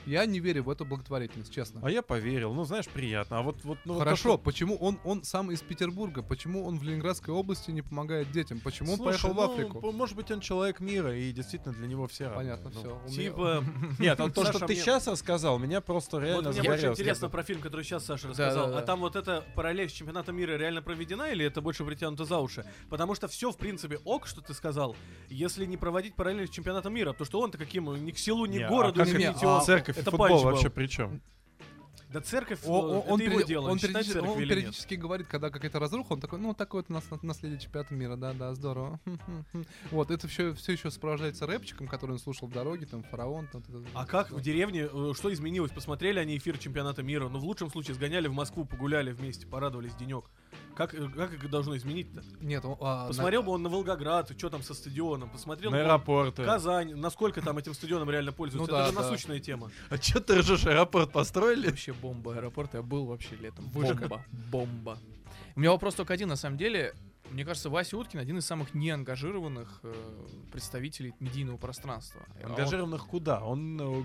Я не верю в эту благотворительность, честно. А я поверил. Ну, знаешь, приятно. А вот, вот, ну, вот то, Хорошо, что- почему он, он сам из Петербурга? Почему он в Ленинградской области не помогает детям? Почему он Слушай, поехал в ну, Африку? п- может быть, он человек мира, и действительно для него все. Понятно, Ну, все. Типа, Нет, то, Саша, что ты мне- сейчас рассказал, меня просто Вот реально мне загорело. интересно про фильм, который сейчас Саша рассказал. да, да. А там вот эта параллель с чемпионатом мира реально проведена или это больше притянуто за уши? Потому что все, в принципе, ок, что ты сказал, если не проводить параллель с чемпионатом мира. Потому что он-то каким, ни к селу, ни к а городу, ни к церковь и это футбол панч вообще был. при чем? Да церковь, э, он, это его периоди- дело, он периодически, церковь он или нет. периодически говорит, когда какая-то разруха, он такой, ну такое вот у нас на- наследие чемпионата мира, да, да, здорово. Вот, это все, все еще сопровождается рэпчиком, который он слушал в дороге, там, фараон. Там, это- А как в деревне, э, что изменилось? Посмотрели они эфир чемпионата мира, ну в лучшем случае сгоняли в Москву, погуляли вместе, порадовались денек. Как, как это должно изменить-то? Нет, он, а, Посмотрел на- бы он на Волгоград, что там со стадионом, посмотрел На аэропорты. Казань, насколько там этим стадионом реально пользуются. Ну это да, же да. насущная тема. А че ты ржешь, аэропорт построили? Вообще бомба аэропорт, я был вообще летом. Бомба. Бомба. У меня вопрос только один, на самом деле. Мне кажется, Вася Уткин один из самых неангажированных э, представителей медийного пространства. А он- Ангажированных куда? Он... э,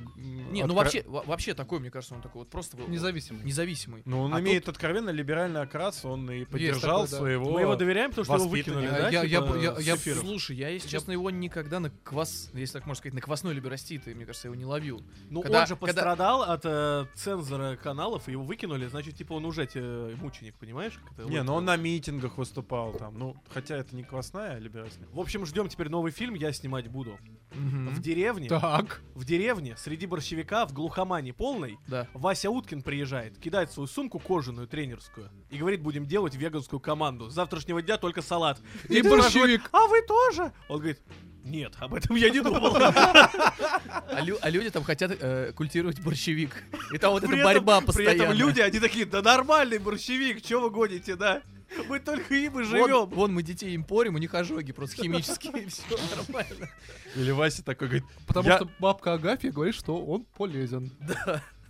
Не, ну откро- вообще, во- вообще такой, мне кажется, он такой вот просто Независимый. независимый. Ну, он А имеет откровенно либеральный окрас, он и поддержал такой, да. своего... Мы его доверяем, потому что его выкинули, да? я- я типа, я- я- эфира? Слушай, я, если Я- честно, его никогда на квас, если так можно сказать, на квасной либо растит, и, мне кажется, его не ловил. Ну, когда- он же когда- пострадал от э, цензора каналов, и его выкинули, значит, типа, он уже те, мученик, понимаешь? как это Не, вот? ну он на митингах выступал там. Ну, хотя это не квасная, а либеральная. В общем, ждем теперь новый фильм, я снимать буду. Мгм. В деревне, Так. в деревне, среди борщевика, в глухомане полной, Да. Вася Уткин приезжает, кидает свою сумку кожаную, тренерскую, и говорит, будем делать веганскую команду. С завтрашнего дня только салат. И спрашиваешь, борщевик. А вы тоже? Он говорит, нет, об этом я не думал. А, лю- а люди там хотят э, культивировать борщевик. И там вот эта При этом- борьба При этом люди, они такие, да нормальный борщевик, чего вы гоните, да? Мы только им и Вон, живем. вон мы детей им порим, у них ожоги просто химические, и все нормально. Или Вася такой говорит, Потому Я- что бабка Агафья говорит, что он полезен.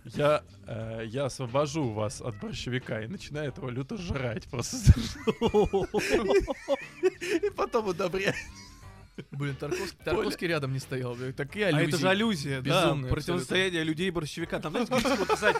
я, э, я освобожу вас от борщевика и начинает его люто жрать просто. И потом удобряет. Блин, Тарковский, Тарковский рядом не стоял. блин, Такие А аллюзии. это же аллюзия, да, Безумные противостояние людей и борщевика. Там, знаете, как написать,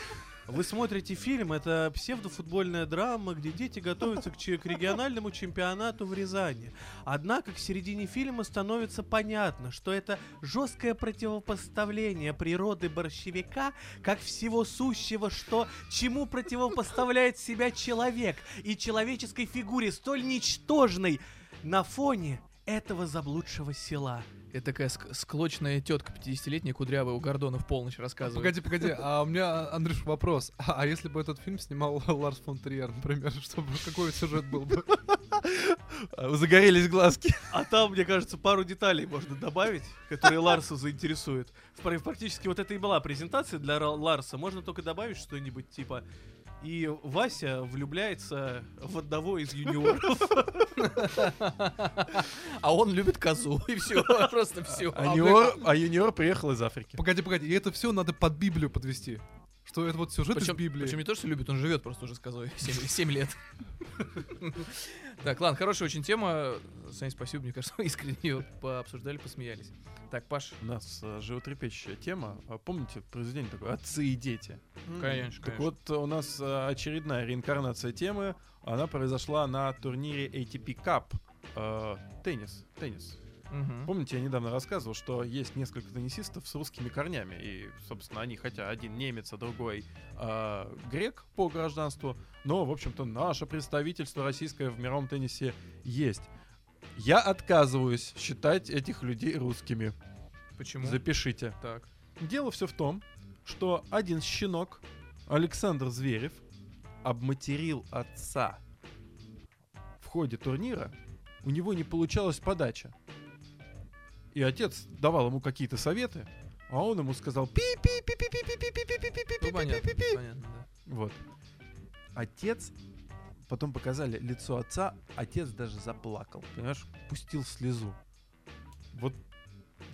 вы смотрите фильм, это псевдофутбольная драма, где дети готовятся к, к региональному чемпионату в Рязани. Однако к середине фильма становится понятно, что это жесткое противопоставление природы борщевика как всего сущего, что чему противопоставляет себя человек и человеческой фигуре столь ничтожной на фоне этого заблудшего села. Это такая ск- склочная тетка 50-летняя, кудрявая, у Гордона в полночь рассказывает. Погоди, погоди, а у меня, Андрюш, вопрос. А, а если бы этот фильм снимал Ларс фон Триер, например, чтобы какой сюжет был бы? А, Загорелись глазки. А там, мне кажется, пару деталей можно добавить, которые Ларса заинтересуют. Пр- Практически вот это и была презентация для Ларса. Можно только добавить что-нибудь типа и Вася влюбляется в одного из юниоров. А он любит козу, и все, просто все. А юниор, а юниор приехал из Африки. Погоди, погоди, и это все надо под Библию подвести. Что это вот сюжет из Причем, Библии. причем не то, что любит, он живет просто уже с козой 7, лет. Так, ладно, хорошая очень тема. Сань, спасибо, мне кажется, мы искренне ее пообсуждали, посмеялись. Так, Паш, У нас э, животрепещущая тема. А Помните произведение такое «Отцы и дети»? конечно, Так конечно. вот, э, у нас э, очередная реинкарнация темы. Она произошла на турнире ATP Cup. Теннис. Теннис. Мгм. Помните, я недавно рассказывал, что есть несколько теннисистов с русскими корнями. И, собственно, они, хотя один немец, а другой э, грек по гражданству, но, в общем-то, наше представительство российское в мировом теннисе есть. Я отказываюсь считать этих людей русскими. Почему? Запишите. Так. Дело все в том, что один щенок, Александр Зверев, обматерил отца. В ходе турнира у него не получалась подача. И отец давал ему какие-то советы, а он ему сказал пи пи пи пи пи пи пи пи пи пи пи пи пи пи да. Вот. Отец, потом показали лицо отца, отец даже заплакал, понимаешь, пустил слезу. Вот,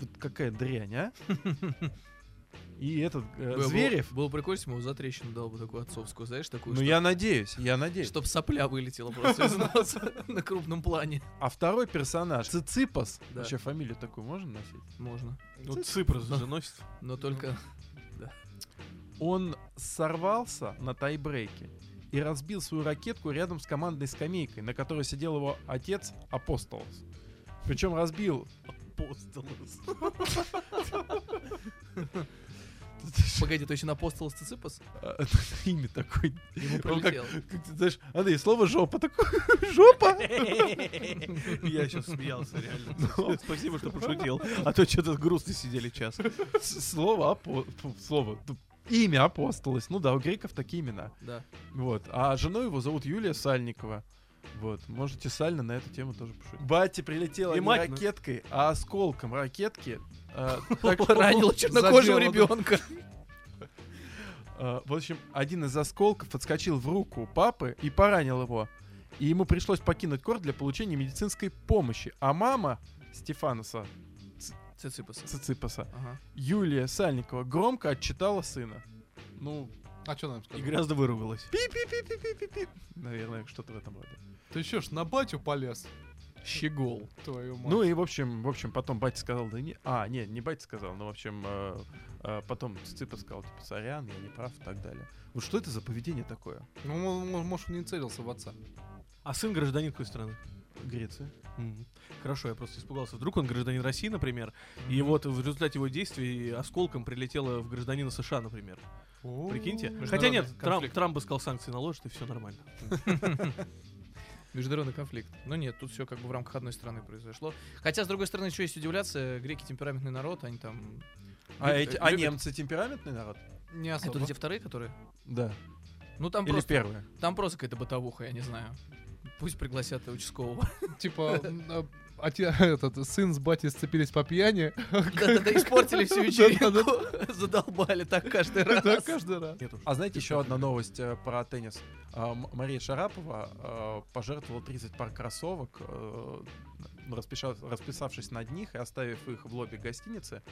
вот какая дрянь, а? И этот э, Было- Зверев, Было прикольно, если бы ему за трещину дал бы такую отцовскую, знаешь, такую, ну чтоб- я надеюсь, я надеюсь. чтоб сопля вылетела просто из носа на крупном плане. А второй персонаж, Циципас, Да. вообще фамилию такую можно носить? Можно. Ну, Ципрос же носит. Но только... Он сорвался на тайбрейке и разбил свою ракетку рядом с командной скамейкой, на которой сидел его отец Апостолос. Причем разбил Апостолос. Погоди, точно апостол Циципас? а, имя такое. Ему Он как, прилетело. как ты знаешь, Андрей, слово жопа такое. Жопа! Я сейчас смеялся, реально. Спасибо, что пошутил. А то что-то грустно сидели час. Слово апо... фу, Слово. Имя апостолос. Ну да, у греков такие имена. Да. Вот. А жену его зовут Юлия Сальникова. Вот. Можете сально на эту тему тоже пошутить. Батя прилетела И не мать, ну. ракеткой, а осколком ракетки. а, Ранила чернокожего ребенка. а, В общем, один из осколков отскочил в руку папы и поранил его. И ему пришлось покинуть корт для получения медицинской помощи. А мама Стефаноса Циципаса. Циципаса, Ага. Юлия Сальникова, громко отчитала сына. Ну, А что нам И сказать? грязно выругалась. пи-пи-пи-пи-пи-пи. Наверное, что-то в этом роде. Ты еще ж на батю полез, Щегол. твою мать. Ну и в общем, в общем, потом батя сказал, да не, а, не, не батя сказал, но в общем, э, э, потом Ципа сказал, типа, сорян, я не прав и так далее. Вот что это за поведение такое? Ну, мо- мо- может, он не целился в отца. А сын гражданин какой страны? Греция. Мгм. Хорошо, я просто испугался. Вдруг он гражданин России, например, и вот в результате его действий осколком прилетело в гражданина США, например. Прикиньте. Хотя нет, Трамп. Трамп бы сказал санкции наложит, и все нормально. Международный конфликт. Но нет, тут все как бы в рамках одной страны произошло. Хотя, с другой стороны, что есть удивляться, греки темпераментный народ, они там... А, люб- эти, а любят- немцы темпераментный народ? Не Это особо. вот эти вторые, которые? Да. Ну там Или просто, первые? там просто какая-то бытовуха, я не знаю. Пусть пригласят участкового. Типа, э, оте- этот, сын с батей сцепились по пьяни. Да-да-да, испортили всю вечеринку. Задолбали так каждый раз. каждый раз. А знаете еще одна новость э, про теннис? А, Мария Шарапова э, пожертвовала 30 пар кроссовок, э, расписавшись над них и оставив их в лобби гостиницы.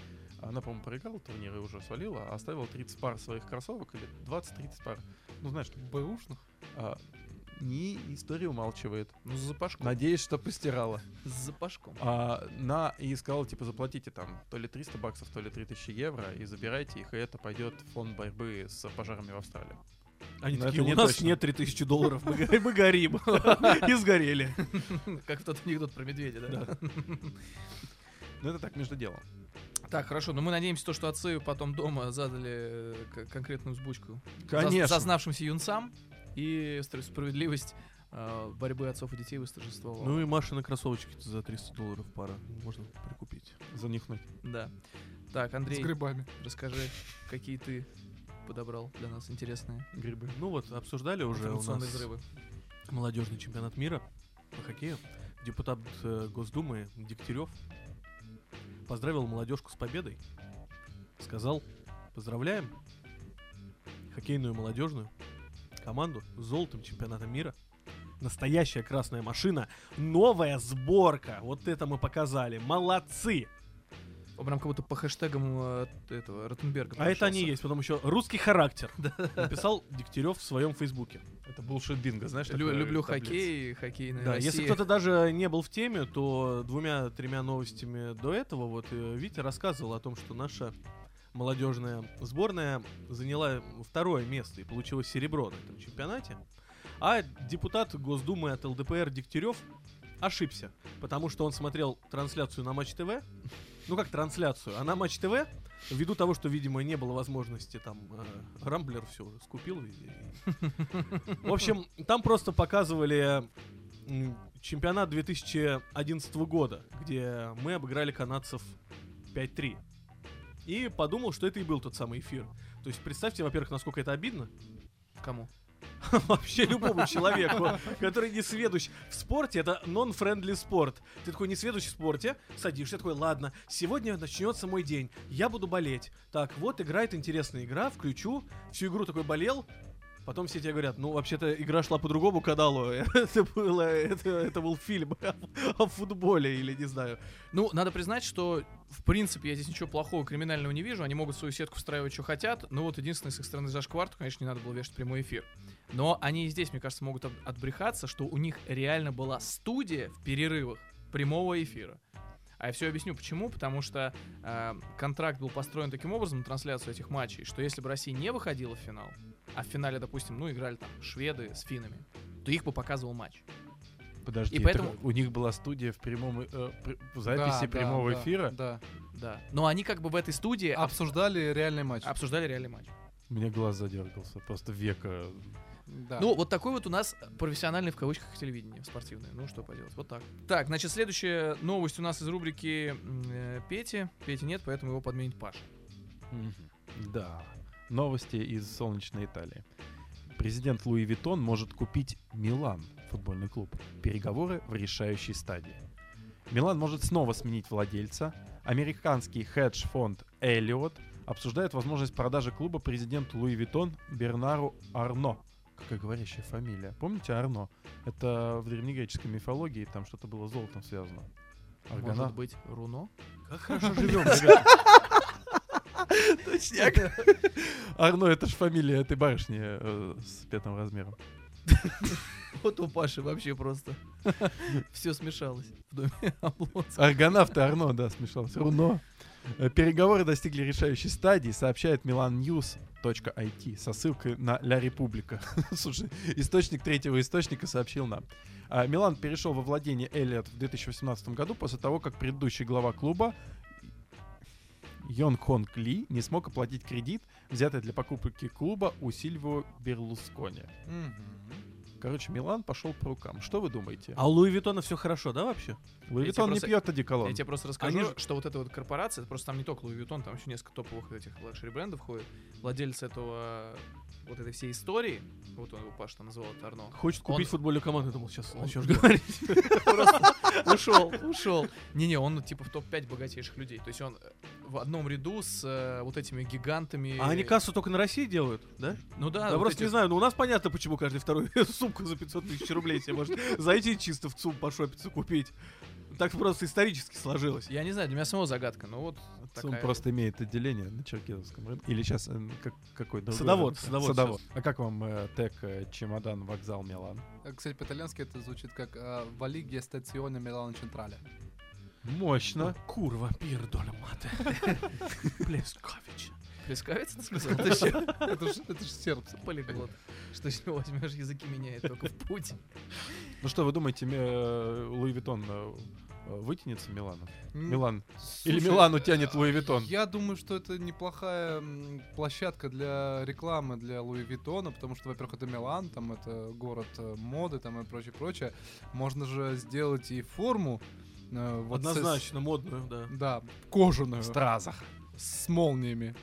Она, по-моему, проиграла турнир и уже свалила, а оставила 30 пар своих кроссовок или 20-30 пар. Ну, знаешь, Бэушных? а, не история умалчивает. Ну, с запашком. Надеюсь, что постирала. С запашком. А, на, и сказала, типа, заплатите там то ли 300 баксов, то ли 3000 евро и забирайте их, и это пойдет в фонд борьбы с пожарами в Австралии. Они Но такие, не у нас точно. нет 3000 долларов, мы мы горим. И сгорели. Как тот анекдот про медведя, да? Ну, это так, между делом. Так, хорошо, но мы надеемся, то, что отцы потом дома задали э, к- конкретную взбучку Конечно. зазнавшимся юнцам, и справедливость э, борьбы отцов и детей восторжествовала. Ну и Машины кроссовочки за 300 долларов пара можно прикупить. Занюхнуть. Да. Так, С Андрей, грибами. расскажи, какие ты подобрал для нас интересные Грибы. Ну вот, обсуждали уже у нас взрывы. молодежный чемпионат мира по хоккею. Депутат э, Госдумы Дегтярев поздравил молодежку с победой. Сказал, поздравляем хоккейную молодежную команду с золотом чемпионата мира. Настоящая красная машина, новая сборка. Вот это мы показали. Молодцы! Прям как будто по хэштегам э, этого Ротенберга А это они есть, потом еще русский характер. Написал Дегтярев в своем фейсбуке. Это буllshit бинго, знаешь? Лю- люблю таблица. хоккей, хоккейная Да, Россия. если кто-то даже не был в теме, то двумя-тремя новостями до этого вот э, Витя рассказывал о том, что наша молодежная сборная заняла второе место и получила серебро на этом чемпионате. А депутат Госдумы от ЛДПР Дегтярев ошибся, потому что он смотрел трансляцию на Матч ТВ. Ну как трансляцию, а на Матч ТВ, ввиду того, что, видимо, не было возможности там э, Рамблер все скупил везде. и- В общем, там просто показывали чемпионат 2011 года, где мы обыграли канадцев 5-3. И подумал, что это и был тот самый эфир. То есть представьте, во-первых, насколько это обидно. Кому? Вообще любому человеку, который не сведущ в спорте, это non-friendly спорт. Ты такой не сведущ в спорте, садишься, такой, ладно, сегодня начнется мой день, я буду болеть. Так, вот играет интересная игра, включу, всю игру такой болел, Потом все тебе говорят, ну, вообще-то игра шла по другому каналу. это, было, это, это был фильм о, о футболе или не знаю. Ну, надо признать, что, в принципе, я здесь ничего плохого криминального не вижу. Они могут свою сетку встраивать, что хотят. Но вот единственное, с их стороны зашквар, конечно, не надо было вешать прямой эфир. Но они и здесь, мне кажется, могут от- отбрехаться, что у них реально была студия в перерывах прямого эфира. А я все объясню почему. Потому что э, контракт был построен таким образом трансляцию этих матчей, что если бы Россия не выходила в финал, а в финале, допустим, ну, играли там шведы с финнами, то их бы показывал матч. Подожди, И поэтому- это у них была студия в прямом э, при- в записи Да, да, прямого да, эфира. Да. Да. Но они как бы в этой студии об- Обсуждали реальный матч. обсуждали реальный матч. У меня глаз задергался, просто века. Да. Ну, вот такой вот у нас профессиональный в кавычках телевидение спортивное. Ну, что поделать, вот так. Так, значит, следующая новость у нас из рубрики э, Пети. Пети нет, поэтому его подменит Паша. Да. Новости из солнечной Италии. Президент Луи Виттон может купить Милан, футбольный клуб. Переговоры в решающей стадии. Милан может снова сменить владельца. Американский хедж-фонд Эллиот обсуждает возможность продажи клуба президенту Луи Виттон Бернару Арно. Какая говорящая фамилия. Помните Арно? Это в древнегреческой мифологии, там что-то было с золотом связано. Аргона. Может быть, Руно? Как хорошо живем, ребята. Точняк. Арно, это же фамилия этой барышни э, с пятым размером. Вот у Паши вообще просто все смешалось в доме Облонского. Аргонавт и Арно, да, смешалось. Руно. Э, Переговоры достигли решающей стадии, сообщает milannews.it со ссылкой на Ля Република. Слушай, источник третьего источника сообщил нам. А, Милан перешел во владение Эллиот в 2018 году после того, как предыдущий глава клуба Йон Хонг Ли не смог оплатить кредит, взятый для покупки клуба у Сильвио Берлускони. Короче, Милан пошел по рукам. Что вы думаете? А у Луи Виттона все хорошо, да, вообще? Луи Виттон не просто- пьет одеколон. Я тебе просто расскажу, Они что вот эта вот корпорация, это просто там не только Louis Vuitton, там еще несколько топовых этих luxury брендов ходит. Владелец этого вот этой всей истории, вот он его Паш там назвал это Арно. Хочет купить Он- футбольную команду, думал, сейчас он- начнешь говорить. Просто ушел, ушел. Не-не, он типа в топ-5 богатейших людей. То есть он э, в одном ряду с э, вот этими гигантами. А они кассу только на России делают, да? Ну да, Я вот просто эти- не знаю, но у нас понятно, почему каждый второй сумку за 500 тысяч рублей себе может зайти чисто в ЦУМ пошопиться купить. Так просто исторически сложилось. Я не знаю, для меня самого загадка, но вот Он такая просто имеет отделение на Черкизовском рынке. Или сейчас как, какой другой Садовод, рынок? садовод А как вам э, тег э, чемодан вокзал Милан? А, Кстати, по-итальянски это звучит как э, «Валиги стационе Милано Централе». Мощно. Курва, пирдоля мате. Плескавич. Плескавец, ты сказал? Это ж это ж сербцы. Полиглот. Что с него возьмешь, языки меняет только в путь. Ну что, вы думаете, э, Луи Виттон э, э, вытянется Милану? Милан. Или Милану тянет Луи Виттон? Я думаю, что это неплохая площадка для рекламы для Луи Виттона, потому что, во-первых, это Милан, там это город э, моды, там и прочее, прочее. Можно же сделать и форму. э, вот с- Однозначно, модную, да. Да, кожаную, В стразах. с молниями.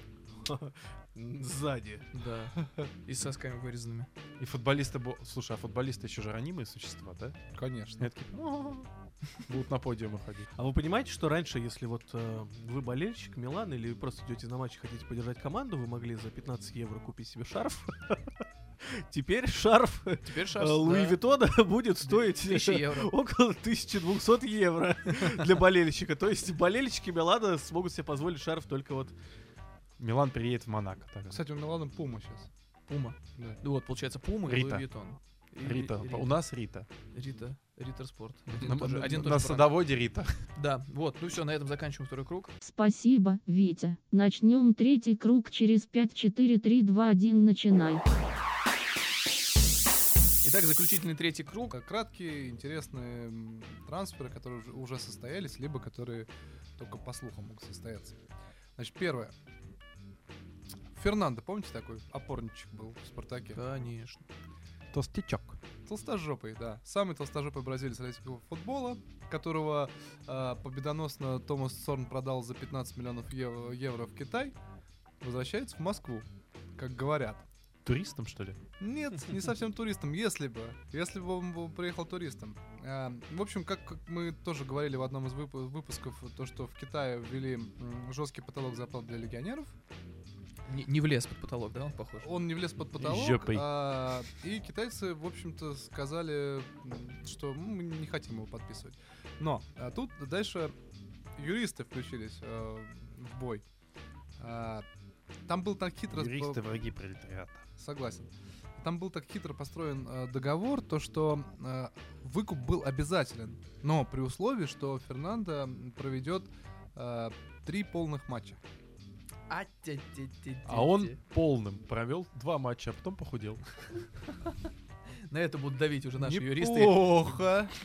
Сзади. Да. И с сосками вырезанными. И футболисты... Слушай, а футболисты еще же ранимые существа, да? Конечно. Такие, «А-а-а». Будут на подиумы ходить. А вы понимаете, что раньше, если вот э, вы болельщик Милана или просто идете на матч и хотите поддержать команду, вы могли за 15 евро купить себе шарф? Теперь шарф э, Теперь шарф. Луи да. Виттона будет стоить 1000 евро. около 1200 евро для болельщика. То есть болельщики Милана смогут себе позволить шарф только вот... Милан переедет в Монако. тогда. Кстати, у Милана Пума сейчас. Пума. Да. Ну вот, получается, Пума и Рита. Луи. И Рита. Ри- У нас Рита. Рита. Риттер Спорт. Один На, и тот же- на- один на бренд. садоводе Рита. Да, вот. Ну все, на этом заканчиваем второй круг. Спасибо, Витя. Начнем третий круг через 5, 4, 3, 2, 1, начинай. Итак, заключительный третий круг. К- Краткие, интересные трансферы, которые уже состоялись, либо которые только по слухам могут состояться. Значит, первое. Фернандо, помните такой опорничек был в «Спартаке»? Конечно. Толстячок. Толстожопый, да. Самый толстожопый бразилец российского футбола, которого э, победоносно Томас Сорн продал за 15 миллионов ев- евро в Китай, возвращается в Москву, как говорят. Туристом, что ли? Нет, не совсем туристом, если бы. Если бы он был- приехал туристом. А, В общем, как как мы тоже говорили в одном из вып- выпусков, то, что в Китае ввели жесткий потолок зарплат для легионеров. Не, не влез под потолок, да, он похож? Он не влез под потолок. Жопой. а, и китайцы, в общем-то, сказали, что «Ну, мы не хотим его подписывать. Но а тут дальше юристы включились э, в бой. А, там был так хитро... Юристы враги пролетариата. Согласен. Там был так хитро построен э, договор, то что э, выкуп был обязателен, но при условии, что Фернандо проведет э, три полных матча. А он полным провел два матча, а потом похудел. На это будут давить уже наши юристы. Неплохо.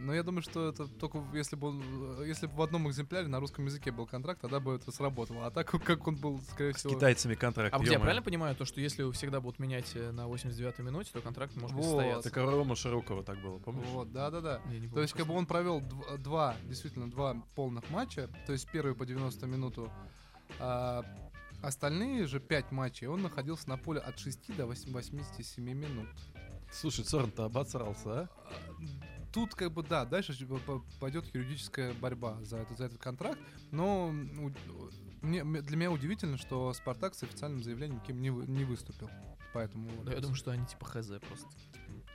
Но я думаю, что это только если бы он, если бы в одном экземпляре на русском языке был контракт, тогда бы это сработало. А так как он был, скорее С всего. китайцами контракт. А где я правильно понимаю, то, что если всегда будут менять э, на 89-й минуте, то контракт может не Вот. состояться? Так а Рома Широкого так было, помнишь? Вот, да, да, да. Я не То есть, как бы он провел дв- два, действительно, два полных матча, то есть первый по 90 минуту, а остальные же пять матчей он находился на поле от 6 до 8 87 минут. Слушай, Цорн-то обосрался, а? А, Тут как бы да, дальше п- пойдет юридическая борьба за, этот за этот контракт, но мне- для меня удивительно, что Спартак с официальным заявлением кем не, вы- не выступил. Поэтому Да, я думаю, что они типа хз просто.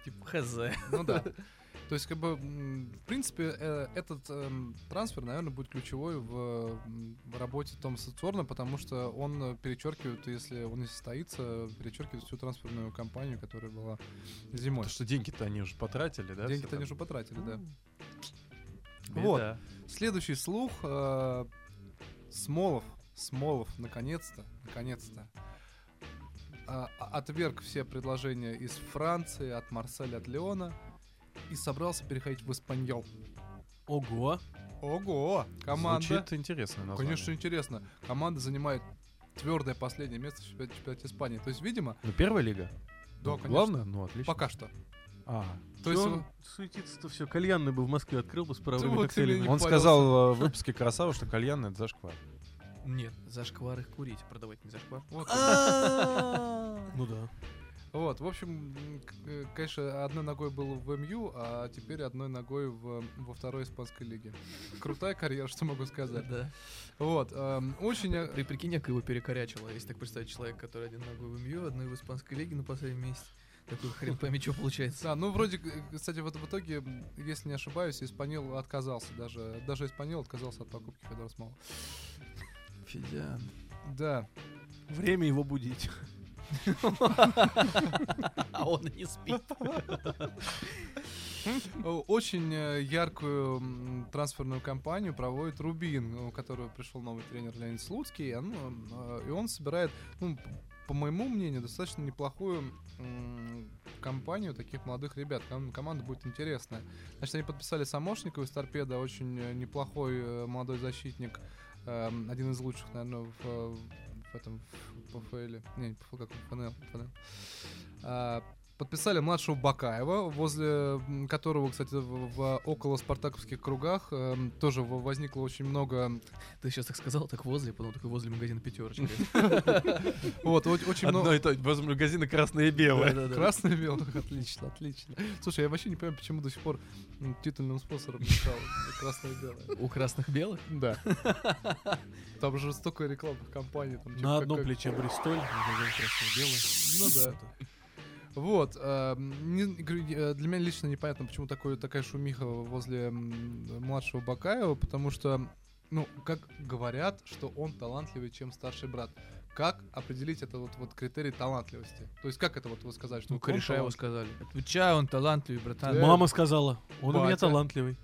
Типа хз. Ну да. То есть, как бы, в принципе, э, этот эм, трансфер, наверное, будет ключевой в, работе Томаса Цорна, потому что он э, перечеркивает, если он не состоится, перечеркивает всю трансферную кампанию, которая была зимой. Потому что деньги-то они уже потратили, да? Деньги-то они уже потратили, да. Беда. Вот. Следующий слух. э, Смолов. Смолов, наконец-то, наконец-то. а, отверг все предложения из Франции, от Марселя, от Леона и собрался переходить в Испаньол. Ого. Ого! Команда. Звучит интересно название. Конечно, интересно. Команда занимает твердое последнее место в чемпионате, Испании. То есть, видимо, Ну, первая лига? Да, Ну, конечно. Главное? Ну, отлично. пока что. А, То есть, он суетится-то все. Кальянный бы в Москве открыл бы с правыми вот коктейлями. он парился. сказал э, в выпуске Красава, что кальян это зашквар. Нет, зашквар их курить, продавать не зашквар. вот, Ну да. Вот, в общем, э, конечно, одной ногой был в МЮ, а теперь одной ногой в, во второй испанской лиге. Крутая карьера, что могу сказать. Да. Вот, эм, очень... э, При, прикинь, как его перекорячило. Если так представить человек, который один ногой в МЮ, одной в испанской лиге на последнем месте. Такой хрен пойми, что получается. Да, ну вроде, э, кстати, вот в итоге, если не ошибаюсь, Испанил отказался даже, даже Испанил отказался от покупки Федора Смола. Федян. Да, Время его будить. А он не спит. Очень э, яркую трансферную кампанию проводит Рубин, у которого пришел новый тренер Леонид Слуцкий, и он, э, собирает, ну, по моему мнению, достаточно неплохую компанию таких молодых ребят. Ком- Команда будет интересная. Значит, они подписали Самошникова из Торпеда, очень э, неплохой молодой защитник, эм, один из лучших, наверное, в, э, в в ПФЛ. Не, не ПФЛ, как он, ФНЛ. ФНЛ. А, Подписали младшего Бакаева, возле которого, кстати, в, в около спартаковских кругах эм, тоже возникло очень много. Ты сейчас так сказал, так возле, потом такой возле магазина пятерочка. Вот, очень много. Одно и то, возле магазина красное и белое. Да-да-да. Красный белый, отлично, отлично. Слушай, я вообще не понимаю, почему до сих пор титульным спонсором не стал красное и белое. У красных белых? Да. Там же столько рекламных кампаний. Там, типа, На как- одном плече Бристоль, на другом красно-белый. Ну да. Вот. говорю, э, для меня лично непонятно, почему такой, такая шумиха возле младшего Бакаева, потому что, ну, как говорят, что он талантливее, чем старший брат. Как определить это вот, вот критерий талантливости? То есть как это вот вы сказать, что Ну, вот кореша его сказали. Отвечай, он талантливый, братан. Мама сказала, он у меня талантливый.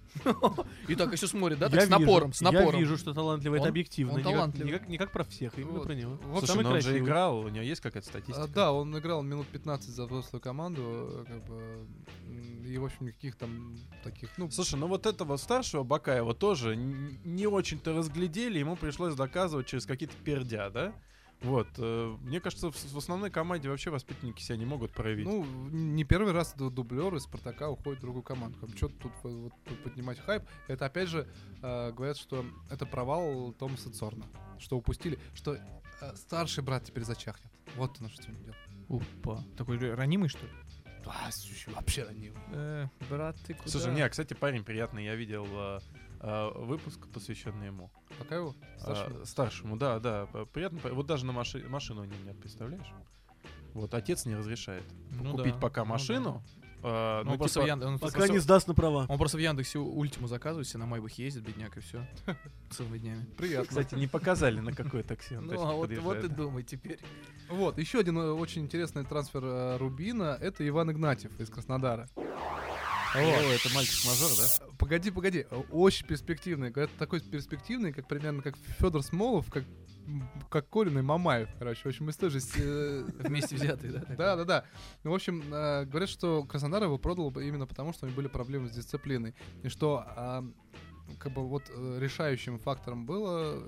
И так еще смотрит, да, Я так с напором, с напором. Я вижу, что талантливый, это объективно. он не как- талантливый. Не как, про всех, именно про него. Слушай, Самый ну он же играл, у него есть какая-то статистика? А, да, он играл минут 15 за взрослую команду, э, как бы, м, и, в общем, никаких там таких, ну, Слушай, ну вот этого старшего Бакаева тоже не очень-то разглядели, ему пришлось доказывать через какие-то пердя, да? Вот. э, Мне кажется, в в основной команде вообще воспитанники себя не могут проявить. Ну, не первый раз ду- дублер из Спартака уходит в другую команду. Что тут вот, поднимать хайп? Это опять же э, говорят, что это провал Томаса Цорна. Что упустили, что э, старший брат теперь зачахнет. Вот оно что дело. Опа. Такой ранимый, что ли? А, слушай, вообще не. Э, брат, ты куда? Слушай, не, кстати, парень приятный. Я видел э, э, выпуск, посвященный ему. Пока его А, старший. старшему, да, да. Приятно. Вот даже на маши- машину него нет, представляешь? Вот отец не разрешает Ну купить да, пока ну да. машину. а, Ну, ну, просто типа, в Ян- он Пока просто- не сдаст на права. Он просто в Яндексе ультиму заказывает, себе на Майбах ездит, бедняк, и все. Целыми днями. Приятно. Кстати, не показали, на какой такси он Ну, а вот, вот и думай теперь. Вот, еще один э, очень интересный трансфер э, Рубина — это Иван Игнатьев из Краснодара. О, это мальчик-мажор, да? Погоди, погоди, э, очень перспективный. Говорят, такой перспективный, как примерно как Федор Смолов, как, как Колин и Мамаев, короче. В общем, из той же... с- э, Вместе взятые, да? Да, да, да. Ну, в общем, э, говорят, что Краснодар его продал именно потому, что у него были проблемы с дисциплиной. И что а, как бы вот э, решающим фактором было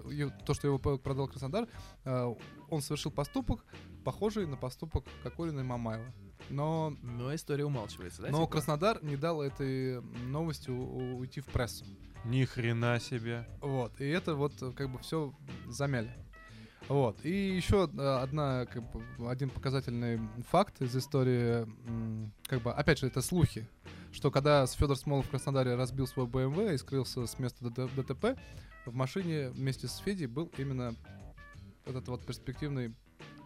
то, что его продал Краснодар, э, он совершил поступок, похожий на поступок Кокорина и Мамаева. Но, Но история умалчивается, да? но типа? Краснодар не дал этой новости уйти в прессу. Ни хрена себе. Вот. И это вот э, как бы все замяли. Вот. И еще одна, как бы, один показательный факт из истории, как бы, опять же, это слухи, что когда Федор Смолов в Краснодаре разбил свой БМВ и скрылся с места ДТ- ДТП, в машине вместе с Федей был именно этот вот перспективный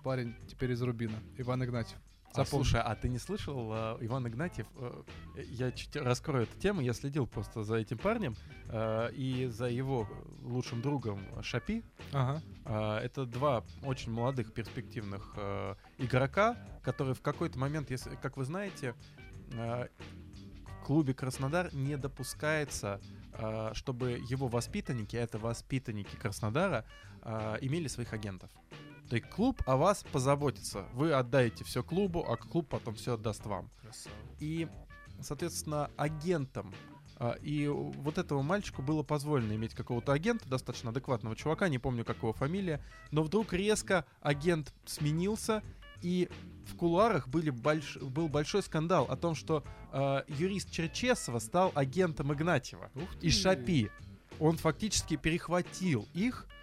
парень теперь из Рубина, Иван Игнатьев. А, слушай, а ты не слышал, э, Иван Игнатьев, э, я чуть раскрою эту тему, я следил просто за этим парнем э, и за его лучшим другом Шапи. Ага. А, Это два очень молодых перспективных э, игрока, которые в какой-то момент, если, как вы знаете, э, в клубе Краснодар не допускается, э, чтобы его воспитанники, это воспитанники Краснодара, э, имели своих агентов. То есть клуб о вас позаботится. Вы отдаете все клубу, а клуб потом все отдаст вам. Красава. И, соответственно, агентам а, и вот этому мальчику было позволено иметь какого-то агента, достаточно адекватного чувака, не помню, как его фамилия, но вдруг резко агент сменился, и в кулуарах были больш... был большой скандал о том, что а, юрист Черчесова стал агентом Игнатьева и. Шапи. Он фактически перехватил их, э,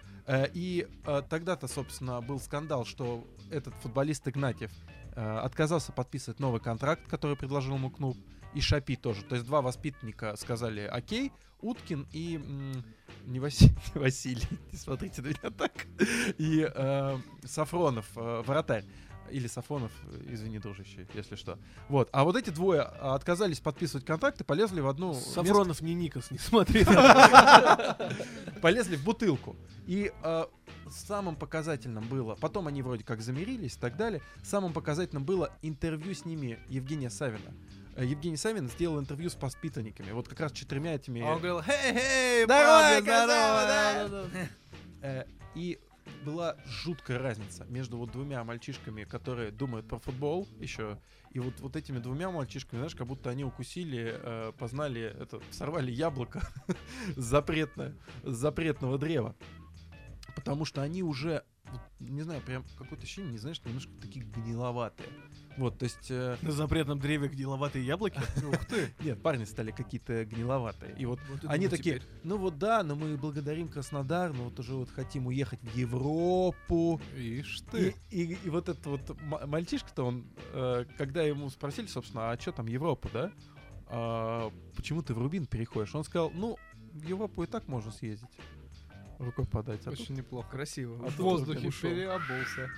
и э, тогда-то, собственно, был скандал, что этот футболист Игнатьев э, отказался подписывать новый контракт, который предложил ему клуб, и Шапи тоже. То есть два воспитанника сказали «Окей», Уткин и... не, Васи- не Василий, не смотрите на меня так, и э, Сафронов, э, вратарь. Или Сафонов, извини, дружище, если что. Вот. А вот эти двое отказались подписывать контракты, полезли в одну... место- Сафронов не Никос, не смотри. полезли в бутылку. И э, самым показательным было, потом они вроде как замирились и так далее, самым показательным было интервью с ними Евгения Савина. Э, Евгений Савин сделал интервью с воспитанниками, вот как раз четырьмя этими... А он говорил, хей-хей, Здорово, парни, красава, здорово, да». Э, и была жуткая разница между вот двумя мальчишками, которые думают про футбол еще, и вот, вот этими двумя мальчишками, знаешь, как будто они укусили, э, познали, это, сорвали яблоко запретное, запретного древа. Потому что они уже, не знаю, прям какое-то ощущение, не знаешь, немножко такие гниловатые. Вот, то есть... э, На запретном древе гниловатые яблоки. Ух ты. нет, парни стали какие-то гниловатые. И вот Вот и они такие, теперь. ну вот да, но мы благодарим Краснодар, но вот уже вот хотим уехать в Европу. Ишь И, ты. и- и вот этот вот мальчишка-то, он, э, когда ему спросили, собственно, а что там Европа, да? А, почему ты в Рубин переходишь? Он сказал, ну, в Европу и так можно съездить. Рукой подать. А тут- Очень неплохо. Красиво. А В тут воздухе переобулся.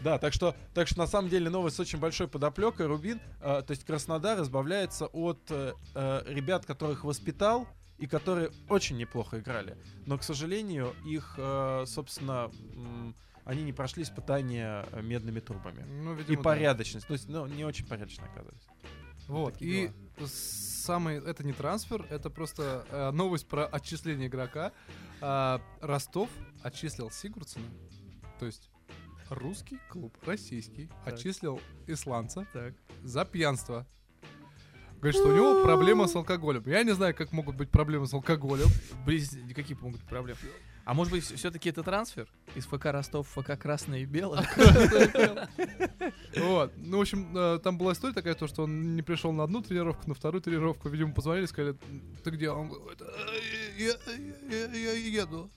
Да, так что, так что на самом деле новость с очень большой подоплекой. Рубин, э, то есть Краснодар избавляется от э, э, ребят, которых воспитал и которые очень неплохо играли. Но, к сожалению, их, э, собственно, они не прошли испытания э, медными трубами. Ну, И видимо, да. порядочность. То есть, ну, не очень порядочно оказались. Вот, Такие и самый, это не трансфер, это просто э, новость про отчисление игрока. А, Ростов отчислил Сигурдсона, то есть русский клуб, российский, Так. отчислил исландца Так. за пьянство. Говорит, что у него проблема с алкоголем. Я не знаю, как могут быть проблемы с алкоголем. Близ... Какие могут быть проблемы? А может быть, все-таки это трансфер из ФК Ростов в ФК Красное и Белое? Вот. Ну, в общем, э, там была история такая, то, что он не пришел на одну тренировку, на вторую тренировку. Видимо, позвонили, сказали, ты где? Он говорит, «Э, я, я- я еду.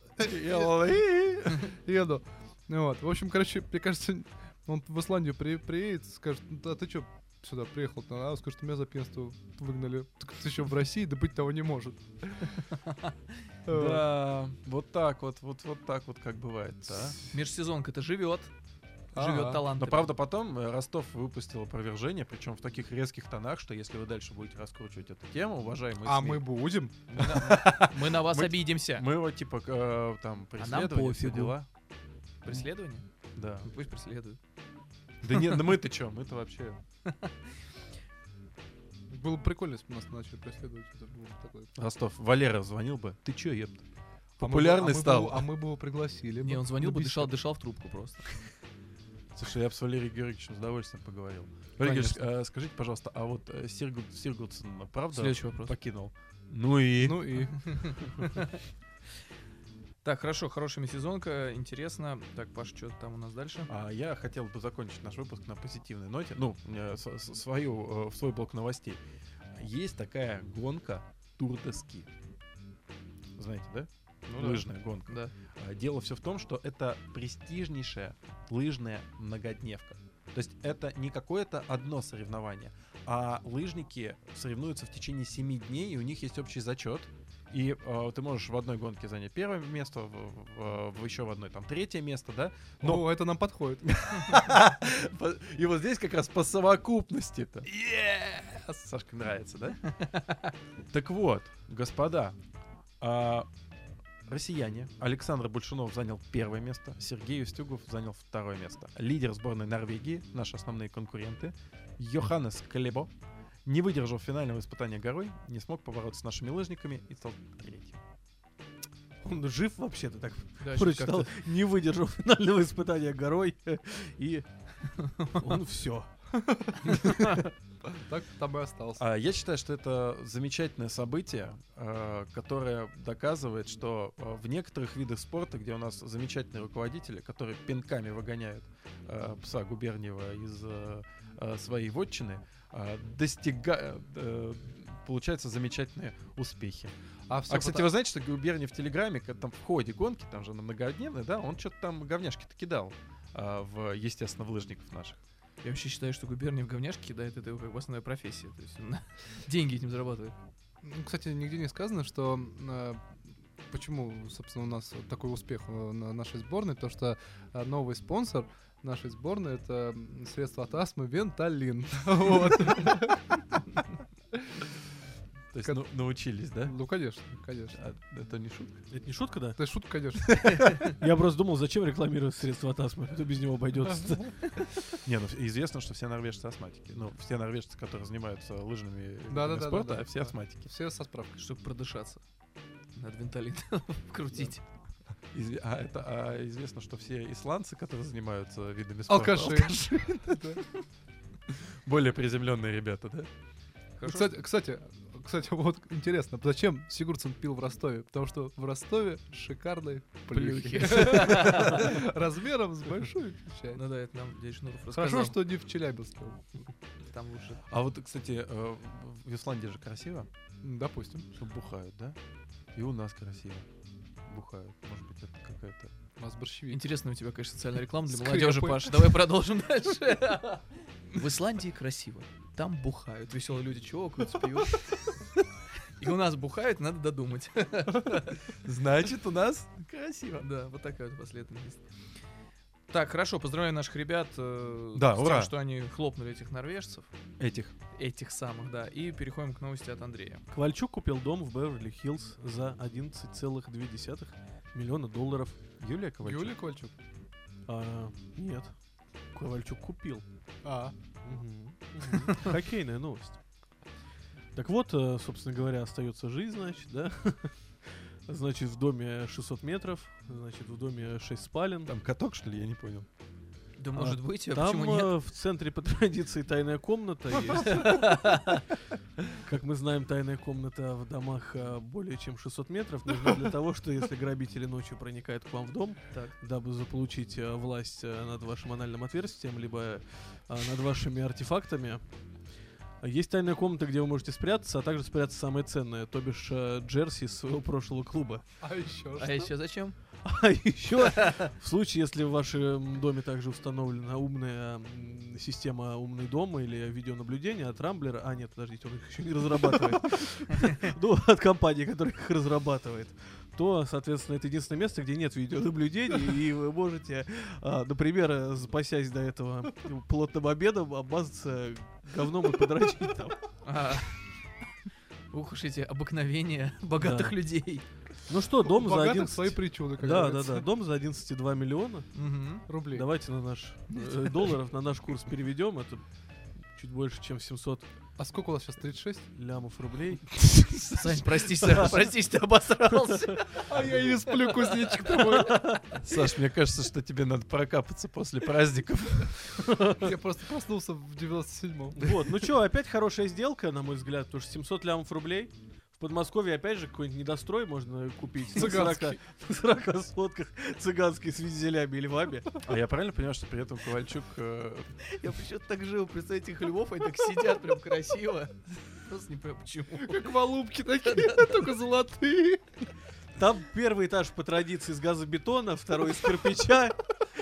Еду. Ну Вот. В общем, короче, мне кажется, он в Исландию при- приедет, скажет, «Ну, а ты что сюда приехал? А он скажет, меня за пьянство выгнали. Так ты еще в России, да быть того не может. Да, вот так вот, вот, вот так вот как бывает, да. Межсезонка-то живет. Живет талант. Но правда потом э, Ростов выпустил опровержение, причем в таких резких тонах, что если вы дальше будете раскручивать эту тему, уважаемые А СМИ, мы будем. Мы на вас обидимся. мы его типа э, там преследовали, все пофигу. дела. Преследование? Да. Пусть преследуют. Да нет, ну мы-то чё, мы-то вообще... Было бы прикольно, если бы нас начали преследовать. Бы. Ростов, Валера звонил бы. Ты чё, епт? А мы бы- Популярный а мы бы стал. его- А мы бы его пригласили. Не, бы он звонил бы, дышал, дышал в трубку просто. Слушай, я бы с Валерием Георгиевичем с удовольствием поговорил. Валерий Георгиевич, э, скажите, пожалуйста, а вот э, Сиргут, Сиргутсон, правда, Следующий вопрос. покинул? Ну и... Ну и... Так, хорошо, хорошая сезонка, интересно. Так, Паш, что там у нас дальше? А я хотел бы закончить наш выпуск на позитивной ноте. Ну, э, свою, э, в свой блок новостей. Есть такая гонка Тур де Ски. Знаете, да? Ну да. Лыжная гонка. Да. А, Дело все в том, что это престижнейшая лыжная многодневка. То есть это не какое-то одно соревнование, а лыжники соревнуются в течение 7 дней, и у них есть общий зачет. И э, ты можешь в одной гонке занять первое место, в, в- в- еще в одной там третье место, да? Но Ну, это нам подходит. По- И вот здесь как раз по совокупности-то. Сашка нравится, да? Так вот, господа, а, россияне. Александр Большунов занял первое место, Сергей Устюгов занял второе место. Лидер сборной Норвегии, наши основные конкуренты, Йоханнес Клебо, не выдержал финального испытания горой, не смог побороться с нашими лыжниками и стал третьим. Он жив вообще-то так Да, прочитал, не выдержал финального испытания горой, и он все. Так там и остался. А, Я считаю, что это замечательное событие, э, которое доказывает, что э, в некоторых видах спорта, где у нас замечательные руководители, которые пинками выгоняют пса Губерниева из своей вотчины, э, достига... э, получаются замечательные успехи. А, А, кстати, пота- вы знаете, что Губерниев в Телеграме, когда там в ходе гонки, там же на многодневной, да, он что-то там говняшки-то кидал, а, в, естественно, в лыжников наших. Я вообще считаю, что Губерниев говняшки кидает, это его как бы основная профессия. То есть он деньги этим зарабатывает. Ну, кстати, нигде не сказано, что э, почему, собственно, у нас такой успех э, на нашей сборной, то что э, новый спонсор нашей сборной это средство от астмы Венталин. Вот. То есть Как- ну, научились, да? Ну, конечно, конечно. А это не шутка? Это не шутка, да? Это шутка, конечно. Я просто думал, зачем рекламировать средства от астмы, кто без него обойдется. Не, ну известно, что все норвежцы астматики. Ну, все норвежцы, которые занимаются лыжными спорта, да-да. все астматики. Все со справкой. Чтобы продышаться. Надо винтолин крутить. Изв- А, это, а известно, что все исландцы, которые занимаются видами спорта... Алкаши. Более приземленные ребята, да? Кстати, кстати, кстати, вот интересно, зачем Сигурдсон пил в Ростове? Потому что в Ростове шикарные плюхи. Размером с большую чай. Ну да, это нам дядя Шнуров рассказал. Хорошо, что не в Челябинске. Там лучше. А вот, кстати, э, в Исландии же красиво, Допустим. что бухают, да? И у нас красиво. Бухают. Может быть, это какая-то... У нас борщевик. Интересная у тебя, конечно, социальная реклама для Скрепы. молодежи, Паш. Давай продолжим дальше. В Исландии красиво. Там бухают. Веселые люди чокаются, пьют. И у нас бухают, надо додумать. Значит, у нас красиво. Да, вот такая вот последовательность. Так, хорошо, поздравляю наших ребят э, Да, с ура. тем, что они хлопнули этих норвежцев, Этих. этих самых, да. И переходим к новости от Андрея. Ковальчук купил дом в Беверли-Хиллз за 11,2 миллиона долларов. Юлия Ковальчук? Юлия Ковальчук. А, нет. Ковальчук купил. А, мгм. Хоккейная новость. Так вот, э, собственно говоря, остается жизнь, значит, да? Значит, в доме 600 метров, значит, в доме 6 спален. Там каток, что ли? Я не понял. Да может быть, а Там почему нет? э, в центре по традиции тайная комната есть. Как мы знаем, тайная комната в домах э, более чем 600 метров нужна для того, что если грабители ночью проникают к вам в дом, дабы заполучить э, власть над вашим анальным отверстием, либо над вашими артефактами, есть тайная комната, где вы можете спрятаться, а также спрятаться самое ценное, то бишь джерси из своего прошлого клуба. А еще А еще зачем? А еще в случае, если в вашем доме также установлена умная система умный дом или видеонаблюдение от Рамблера, а нет, подождите, он их еще не разрабатывает, ну, от компании, которая их разрабатывает, то, соответственно, это единственное место, где нет видеонаблюдения, и вы можете, а, например, запасясь до этого плотным обедом, обмазаться говном и подрочить там. А, Ух уж эти обыкновения богатых людей. Ну что, дом за богатых 11... свои причуды, как Да, да, говорится. да, дом за 11,2 миллиона. Рублей. Давайте на наш э, долларов, на наш курс переведем. Это чуть больше, чем 700 А сколько у вас сейчас, 36? лямов рублей. Сань, простись, простись, ты обосрался. А я и не сплю, кузнечик твой. Саш, мне кажется, что тебе надо прокапаться после праздников. Я просто проснулся в 97-м. Вот, ну что, опять хорошая сделка, на мой взгляд, потому что 700 лямов рублей. В Подмосковье, опять же, какой-нибудь недострой можно купить. на 40 Цыганский. на 40 сотках цыганский с вензелями и львами. А я правильно понимаю, что при этом Ковальчук... э, Я почему-то так жил, представьте, этих львов, они так сидят прям красиво. Просто не понимаю, почему. Как голубки такие, только золотые. Там первый этаж по традиции из газобетона, второй из кирпича.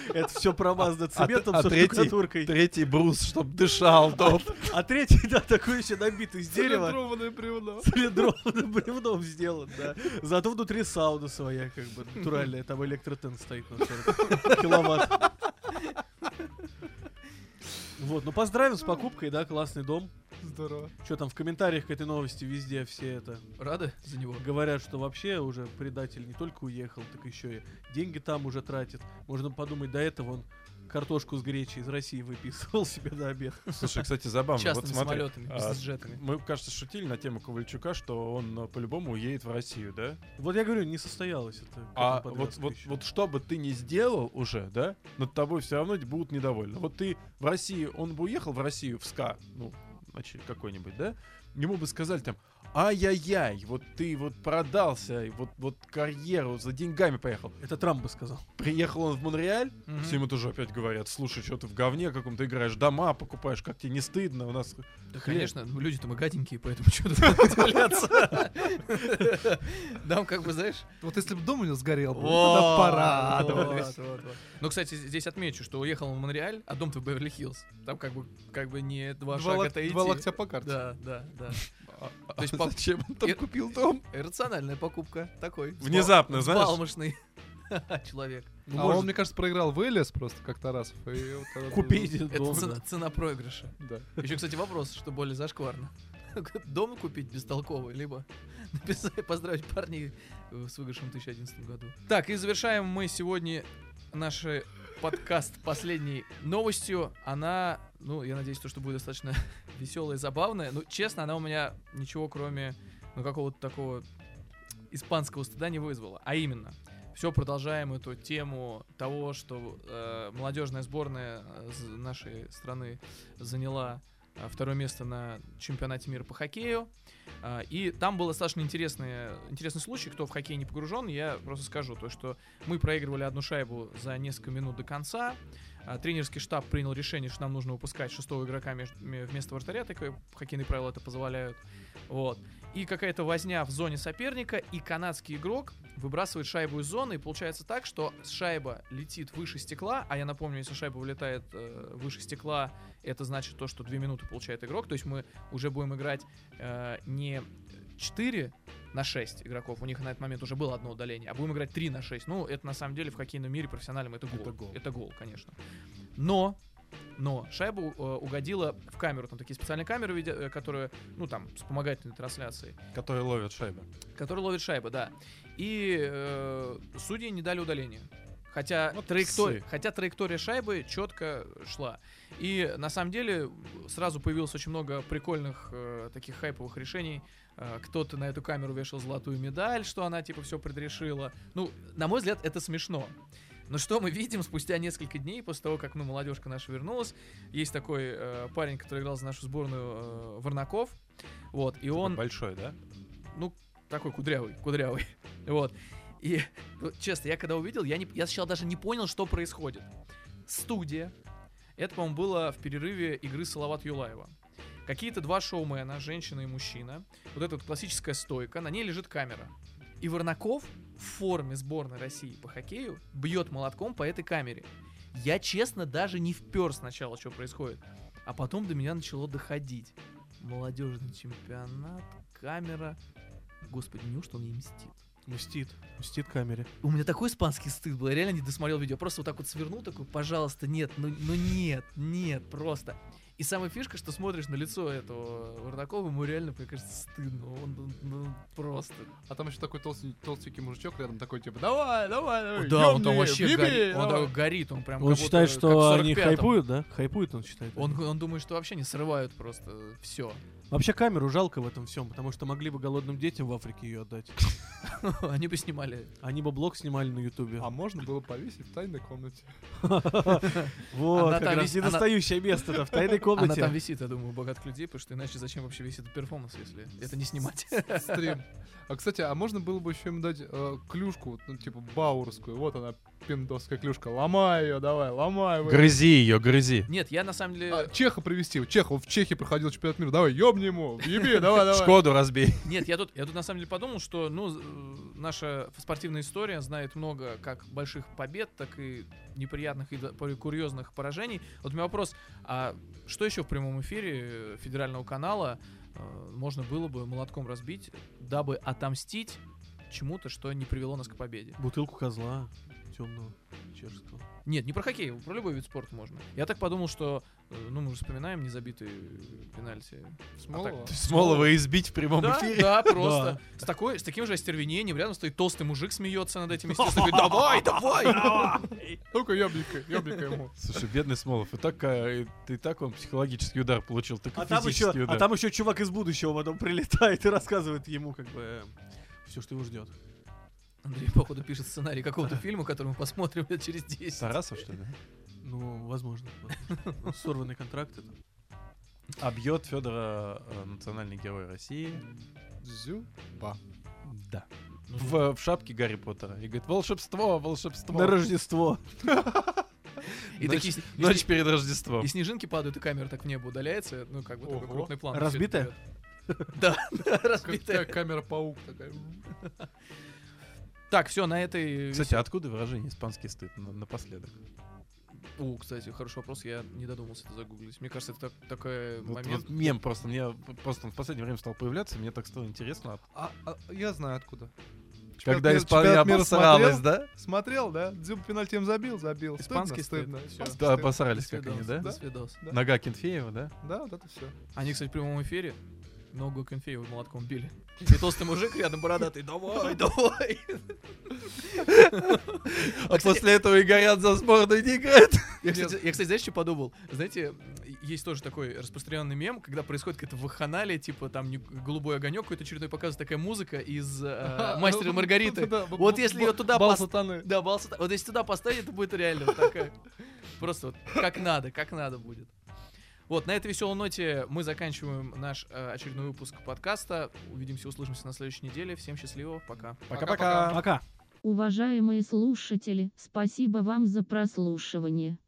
Это все промазано цементом а со третий? штукатуркой. Третий брус, чтоб дышал дом. А третий, да, такой еще набитый из дерева. Цилиндрованное бревно. Цилиндрованным бревном сделан, да. Зато внутри сауна своя, как бы, натуральная. Там электротен стоит на 40 киловатт. Вот, ну поздравим с покупкой, да, классный дом. Здорово. Что там в комментариях к этой новости везде все это Рады за него? говорят, что вообще уже предатель не только уехал, так еще и деньги там уже тратит. Можно подумать, до этого он картошку с гречей из России выписывал себе на обед. Слушай, кстати, забавно. Вот Частными смотри, самолетами, а, бизнес-джетами. мы, кажется, шутили на тему Ковальчука, что он э, по-любому уедет в Россию, да? Вот я говорю, не состоялось это. А вот, вот, еще. вот что бы ты ни сделал уже, да, над тобой все равно будут недовольны. Вот ты в России, он бы уехал в Россию, в СКА, ну, значит, какой-нибудь, да, ему бы сказали там, ай-яй-яй, вот ты вот продался, вот, вот карьеру за деньгами поехал. Это Трамп бы сказал. Приехал он в Монреаль, Мгм. все ему тоже опять говорят, слушай, что ты в говне каком-то играешь, дома покупаешь, как тебе не стыдно, у нас... Да, хлеб». конечно, ну, люди-то мы гаденькие, поэтому что тут удивляться. Нам как бы, знаешь... Вот если бы дом у него сгорел, тогда вот, вот. Ну, кстати, здесь отмечу, что уехал он в Монреаль, а дом-то в Беверли-Хиллз. Там как бы, как бы не два шага лок- то идти. два локтя по карте. Да, да, да. А, То есть а по- зачем он там И- купил дом? Рациональная покупка. Такой. Внезапно, знаешь? взбалмошный человек. Ну, а может, он, мне кажется, проиграл в Элис просто, как Тарасов. и вот это- купить Это дом, цена, да. цена проигрыша. Да. Еще, кстати, вопрос, что более зашкварно. Дом купить бестолковый, либо написать, поздравить парней с выигрышем в 2011 году. Так, и завершаем мы сегодня наш подкаст последней новостью. Она, ну, я надеюсь, то, что будет достаточно веселая и забавная. Ну, честно, она у меня ничего, кроме, ну, какого-то такого испанского стыда не вызвала. А именно, все продолжаем эту тему того, что э, молодежная сборная э, нашей страны заняла второе место на чемпионате мира по хоккею. А, И там был достаточно интересный, интересный случай, кто в хоккей не погружен, я просто скажу, то, что мы проигрывали одну шайбу за несколько минут до конца, а, тренерский штаб принял решение, что нам нужно выпускать шестого игрока вместо вратаря, так хоккейные правила это позволяют. Вот. И какая-то возня в зоне соперника, и канадский игрок выбрасывает шайбу из зоны, и получается так, что шайба летит выше стекла, а я напомню, если шайба вылетает э, выше стекла, это значит то, что 2 минуты получает игрок, то есть мы уже будем играть э, не 4 на 6 игроков, у них на этот момент уже было одно удаление, а будем играть 3 на 6. Ну, это на самом деле в хоккейном мире профессиональном это гол. Это гол. Это гол, конечно. Но но шайба э, угодила в камеру. Там такие специальные камеры, э, которые, ну, там, вспомогательной трансляции, Которые ловят шайбы. которые ловят шайбы, да. И э, судьи не дали удаления. Хотя, Вот траектория, псы. хотя траектория шайбы четко шла. И на самом деле сразу появилось очень много прикольных э, таких хайповых решений. Э, кто-то на эту камеру вешал золотую медаль, что она типа все предрешила. Ну, на мой взгляд, это смешно. Но что мы видим спустя несколько дней после того, как ну, молодежка наша вернулась? Есть такой э, парень, который играл за нашу сборную э, Варнаков. Вот, и он Большой, да? ну, такой кудрявый, кудрявый. Вот. И, ну, честно, я когда увидел, я, не, я сначала даже не понял, что происходит. Студия. Это, по-моему, было в перерыве игры Салават Юлаева. Какие-то два шоумена, женщина и мужчина. Вот эта вот классическая стойка, на ней лежит камера. И Варнаков в форме сборной России по хоккею бьет молотком по этой камере. Я, честно, даже не впер сначала, что происходит. А потом до меня начало доходить. Молодежный чемпионат, камера. Господи, неужто он ей мстит? Мстит. Мстит камере. У меня такой испанский стыд был, я реально не досмотрел видео. Просто вот так вот свернул, такой, пожалуйста, нет, ну, ну нет, нет, просто. И самая фишка, что смотришь на лицо этого Вардакова, ему реально, мне кажется, стыдно. Он, он- ну, просто. А там еще такой толстенький, толстенький мужичок рядом такой, типа, давай, давай, давай, да, он там вообще еби, горит. Он давай». такой горит, он прям Он считает, что они 45-м. хайпуют, да? Хайпуют, он считает. Он, он думает, что вообще не срывают просто все. Вообще камеру жалко в этом всем, потому что могли бы голодным детям в Африке ее отдать. Они бы снимали. Они бы блог снимали на Ютубе. А можно было повесить в тайной комнате. Вот, Она как там раз висит- она- недостающее место-то в тайной Она комнате. там висит, я думаю, у богатых людей, потому что иначе зачем вообще висит перформанс, если это не снимать? Стрим. А, кстати, а можно было бы еще им дать э, клюшку, ну, типа, баурскую. Вот она, пиндосская клюшка. Ломай ее, давай, ломай. вы. Грызи ее, грызи. Нет, я на самом деле... А, Чеха привести. Чех, он в Чехии проходил чемпионат мира. Давай, ёбни ему. Еби, давай, давай. Шкоду разбей. Нет, я тут, я тут на самом деле подумал, что ну, э, наша спортивная история знает много как больших побед, так и неприятных и курьезных поражений. Вот у меня вопрос, а что еще в прямом эфире федерального канала э, можно было бы молотком разбить, дабы отомстить чему-то, что не привело нас к победе? Бутылку козла темного, чешского. Нет, не про хоккей, про любой вид спорта можно. Я так подумал, что, э, ну, мы же вспоминаем незабитые пенальти. Смолова. Смолова избить в прямом Да, эфире. да, просто. С, такой, с таким же остервенением рядом стоит толстый мужик, смеется над этим, естественно, говорит, давай, давай! Ну-ка, ёбника, ёбника ему. Слушай, бедный Смолов, и так, э, ты так он психологический удар получил, так и А там, еще, физический удар. а там еще чувак из будущего потом прилетает и рассказывает ему, как бы, все, что его ждет. Андрей, походу, пишет сценарий какого-то фильма, который мы посмотрим лет через 10. Тарасов, что ли? Ну, возможно. возможно. Ну, Сорванный контракт это. А бьет Федора э, национальный герой России. Зюба. Да. В, в шапке Гарри Поттера. И говорит, волшебство, волшебство. На Рождество. И Ночь- такие и Ночь перед Рождеством. и снежинки падают, и камера так в небо удаляется. Ну, как бы такой крупный план. Разбитая? Да, да, Как разбитая. камера-паук такая. Так, все, на этой... Кстати, откуда выражение испанский стыд на- напоследок? О, кстати, хороший вопрос, я не додумался это загуглить. Мне кажется, это так- такой Вот, момент... вот мем просто, мне просто он в последнее время стал появляться, мне так стало интересно. А, а, я знаю откуда. Когда мира- Испания чемпионат обосралась, да? Смотрел, да? Дзюб пенальти им забил, забил. Испанский стыдно, стыд. стыдно. всё, Да, обосрались как они, да? Да. Нога Кенфеева, да? Да, вот это все. Они, кстати, в прямом эфире ногу Конфеева молотком били. И толстый мужик рядом бородатый, давай, давай. А после этого и горят за сборную не играет. Я, кстати, знаешь, что подумал? Знаете, есть тоже такой распространенный мем, когда происходит какая-то вахханалия, типа там голубой огонек какой-то очередной показывает такая музыка из э, Мастера Маргариты. Вот если ее туда Бал пос- сатаны. Да, бал Вот если туда поставить, это будет реально такая. Просто вот как надо, как надо будет. Вот, на этой веселой ноте мы заканчиваем наш э, очередной выпуск подкаста. Увидимся, услышимся на следующей неделе. Всем счастливо, пока. Пока-пока. Пока. Уважаемые слушатели, спасибо вам за прослушивание.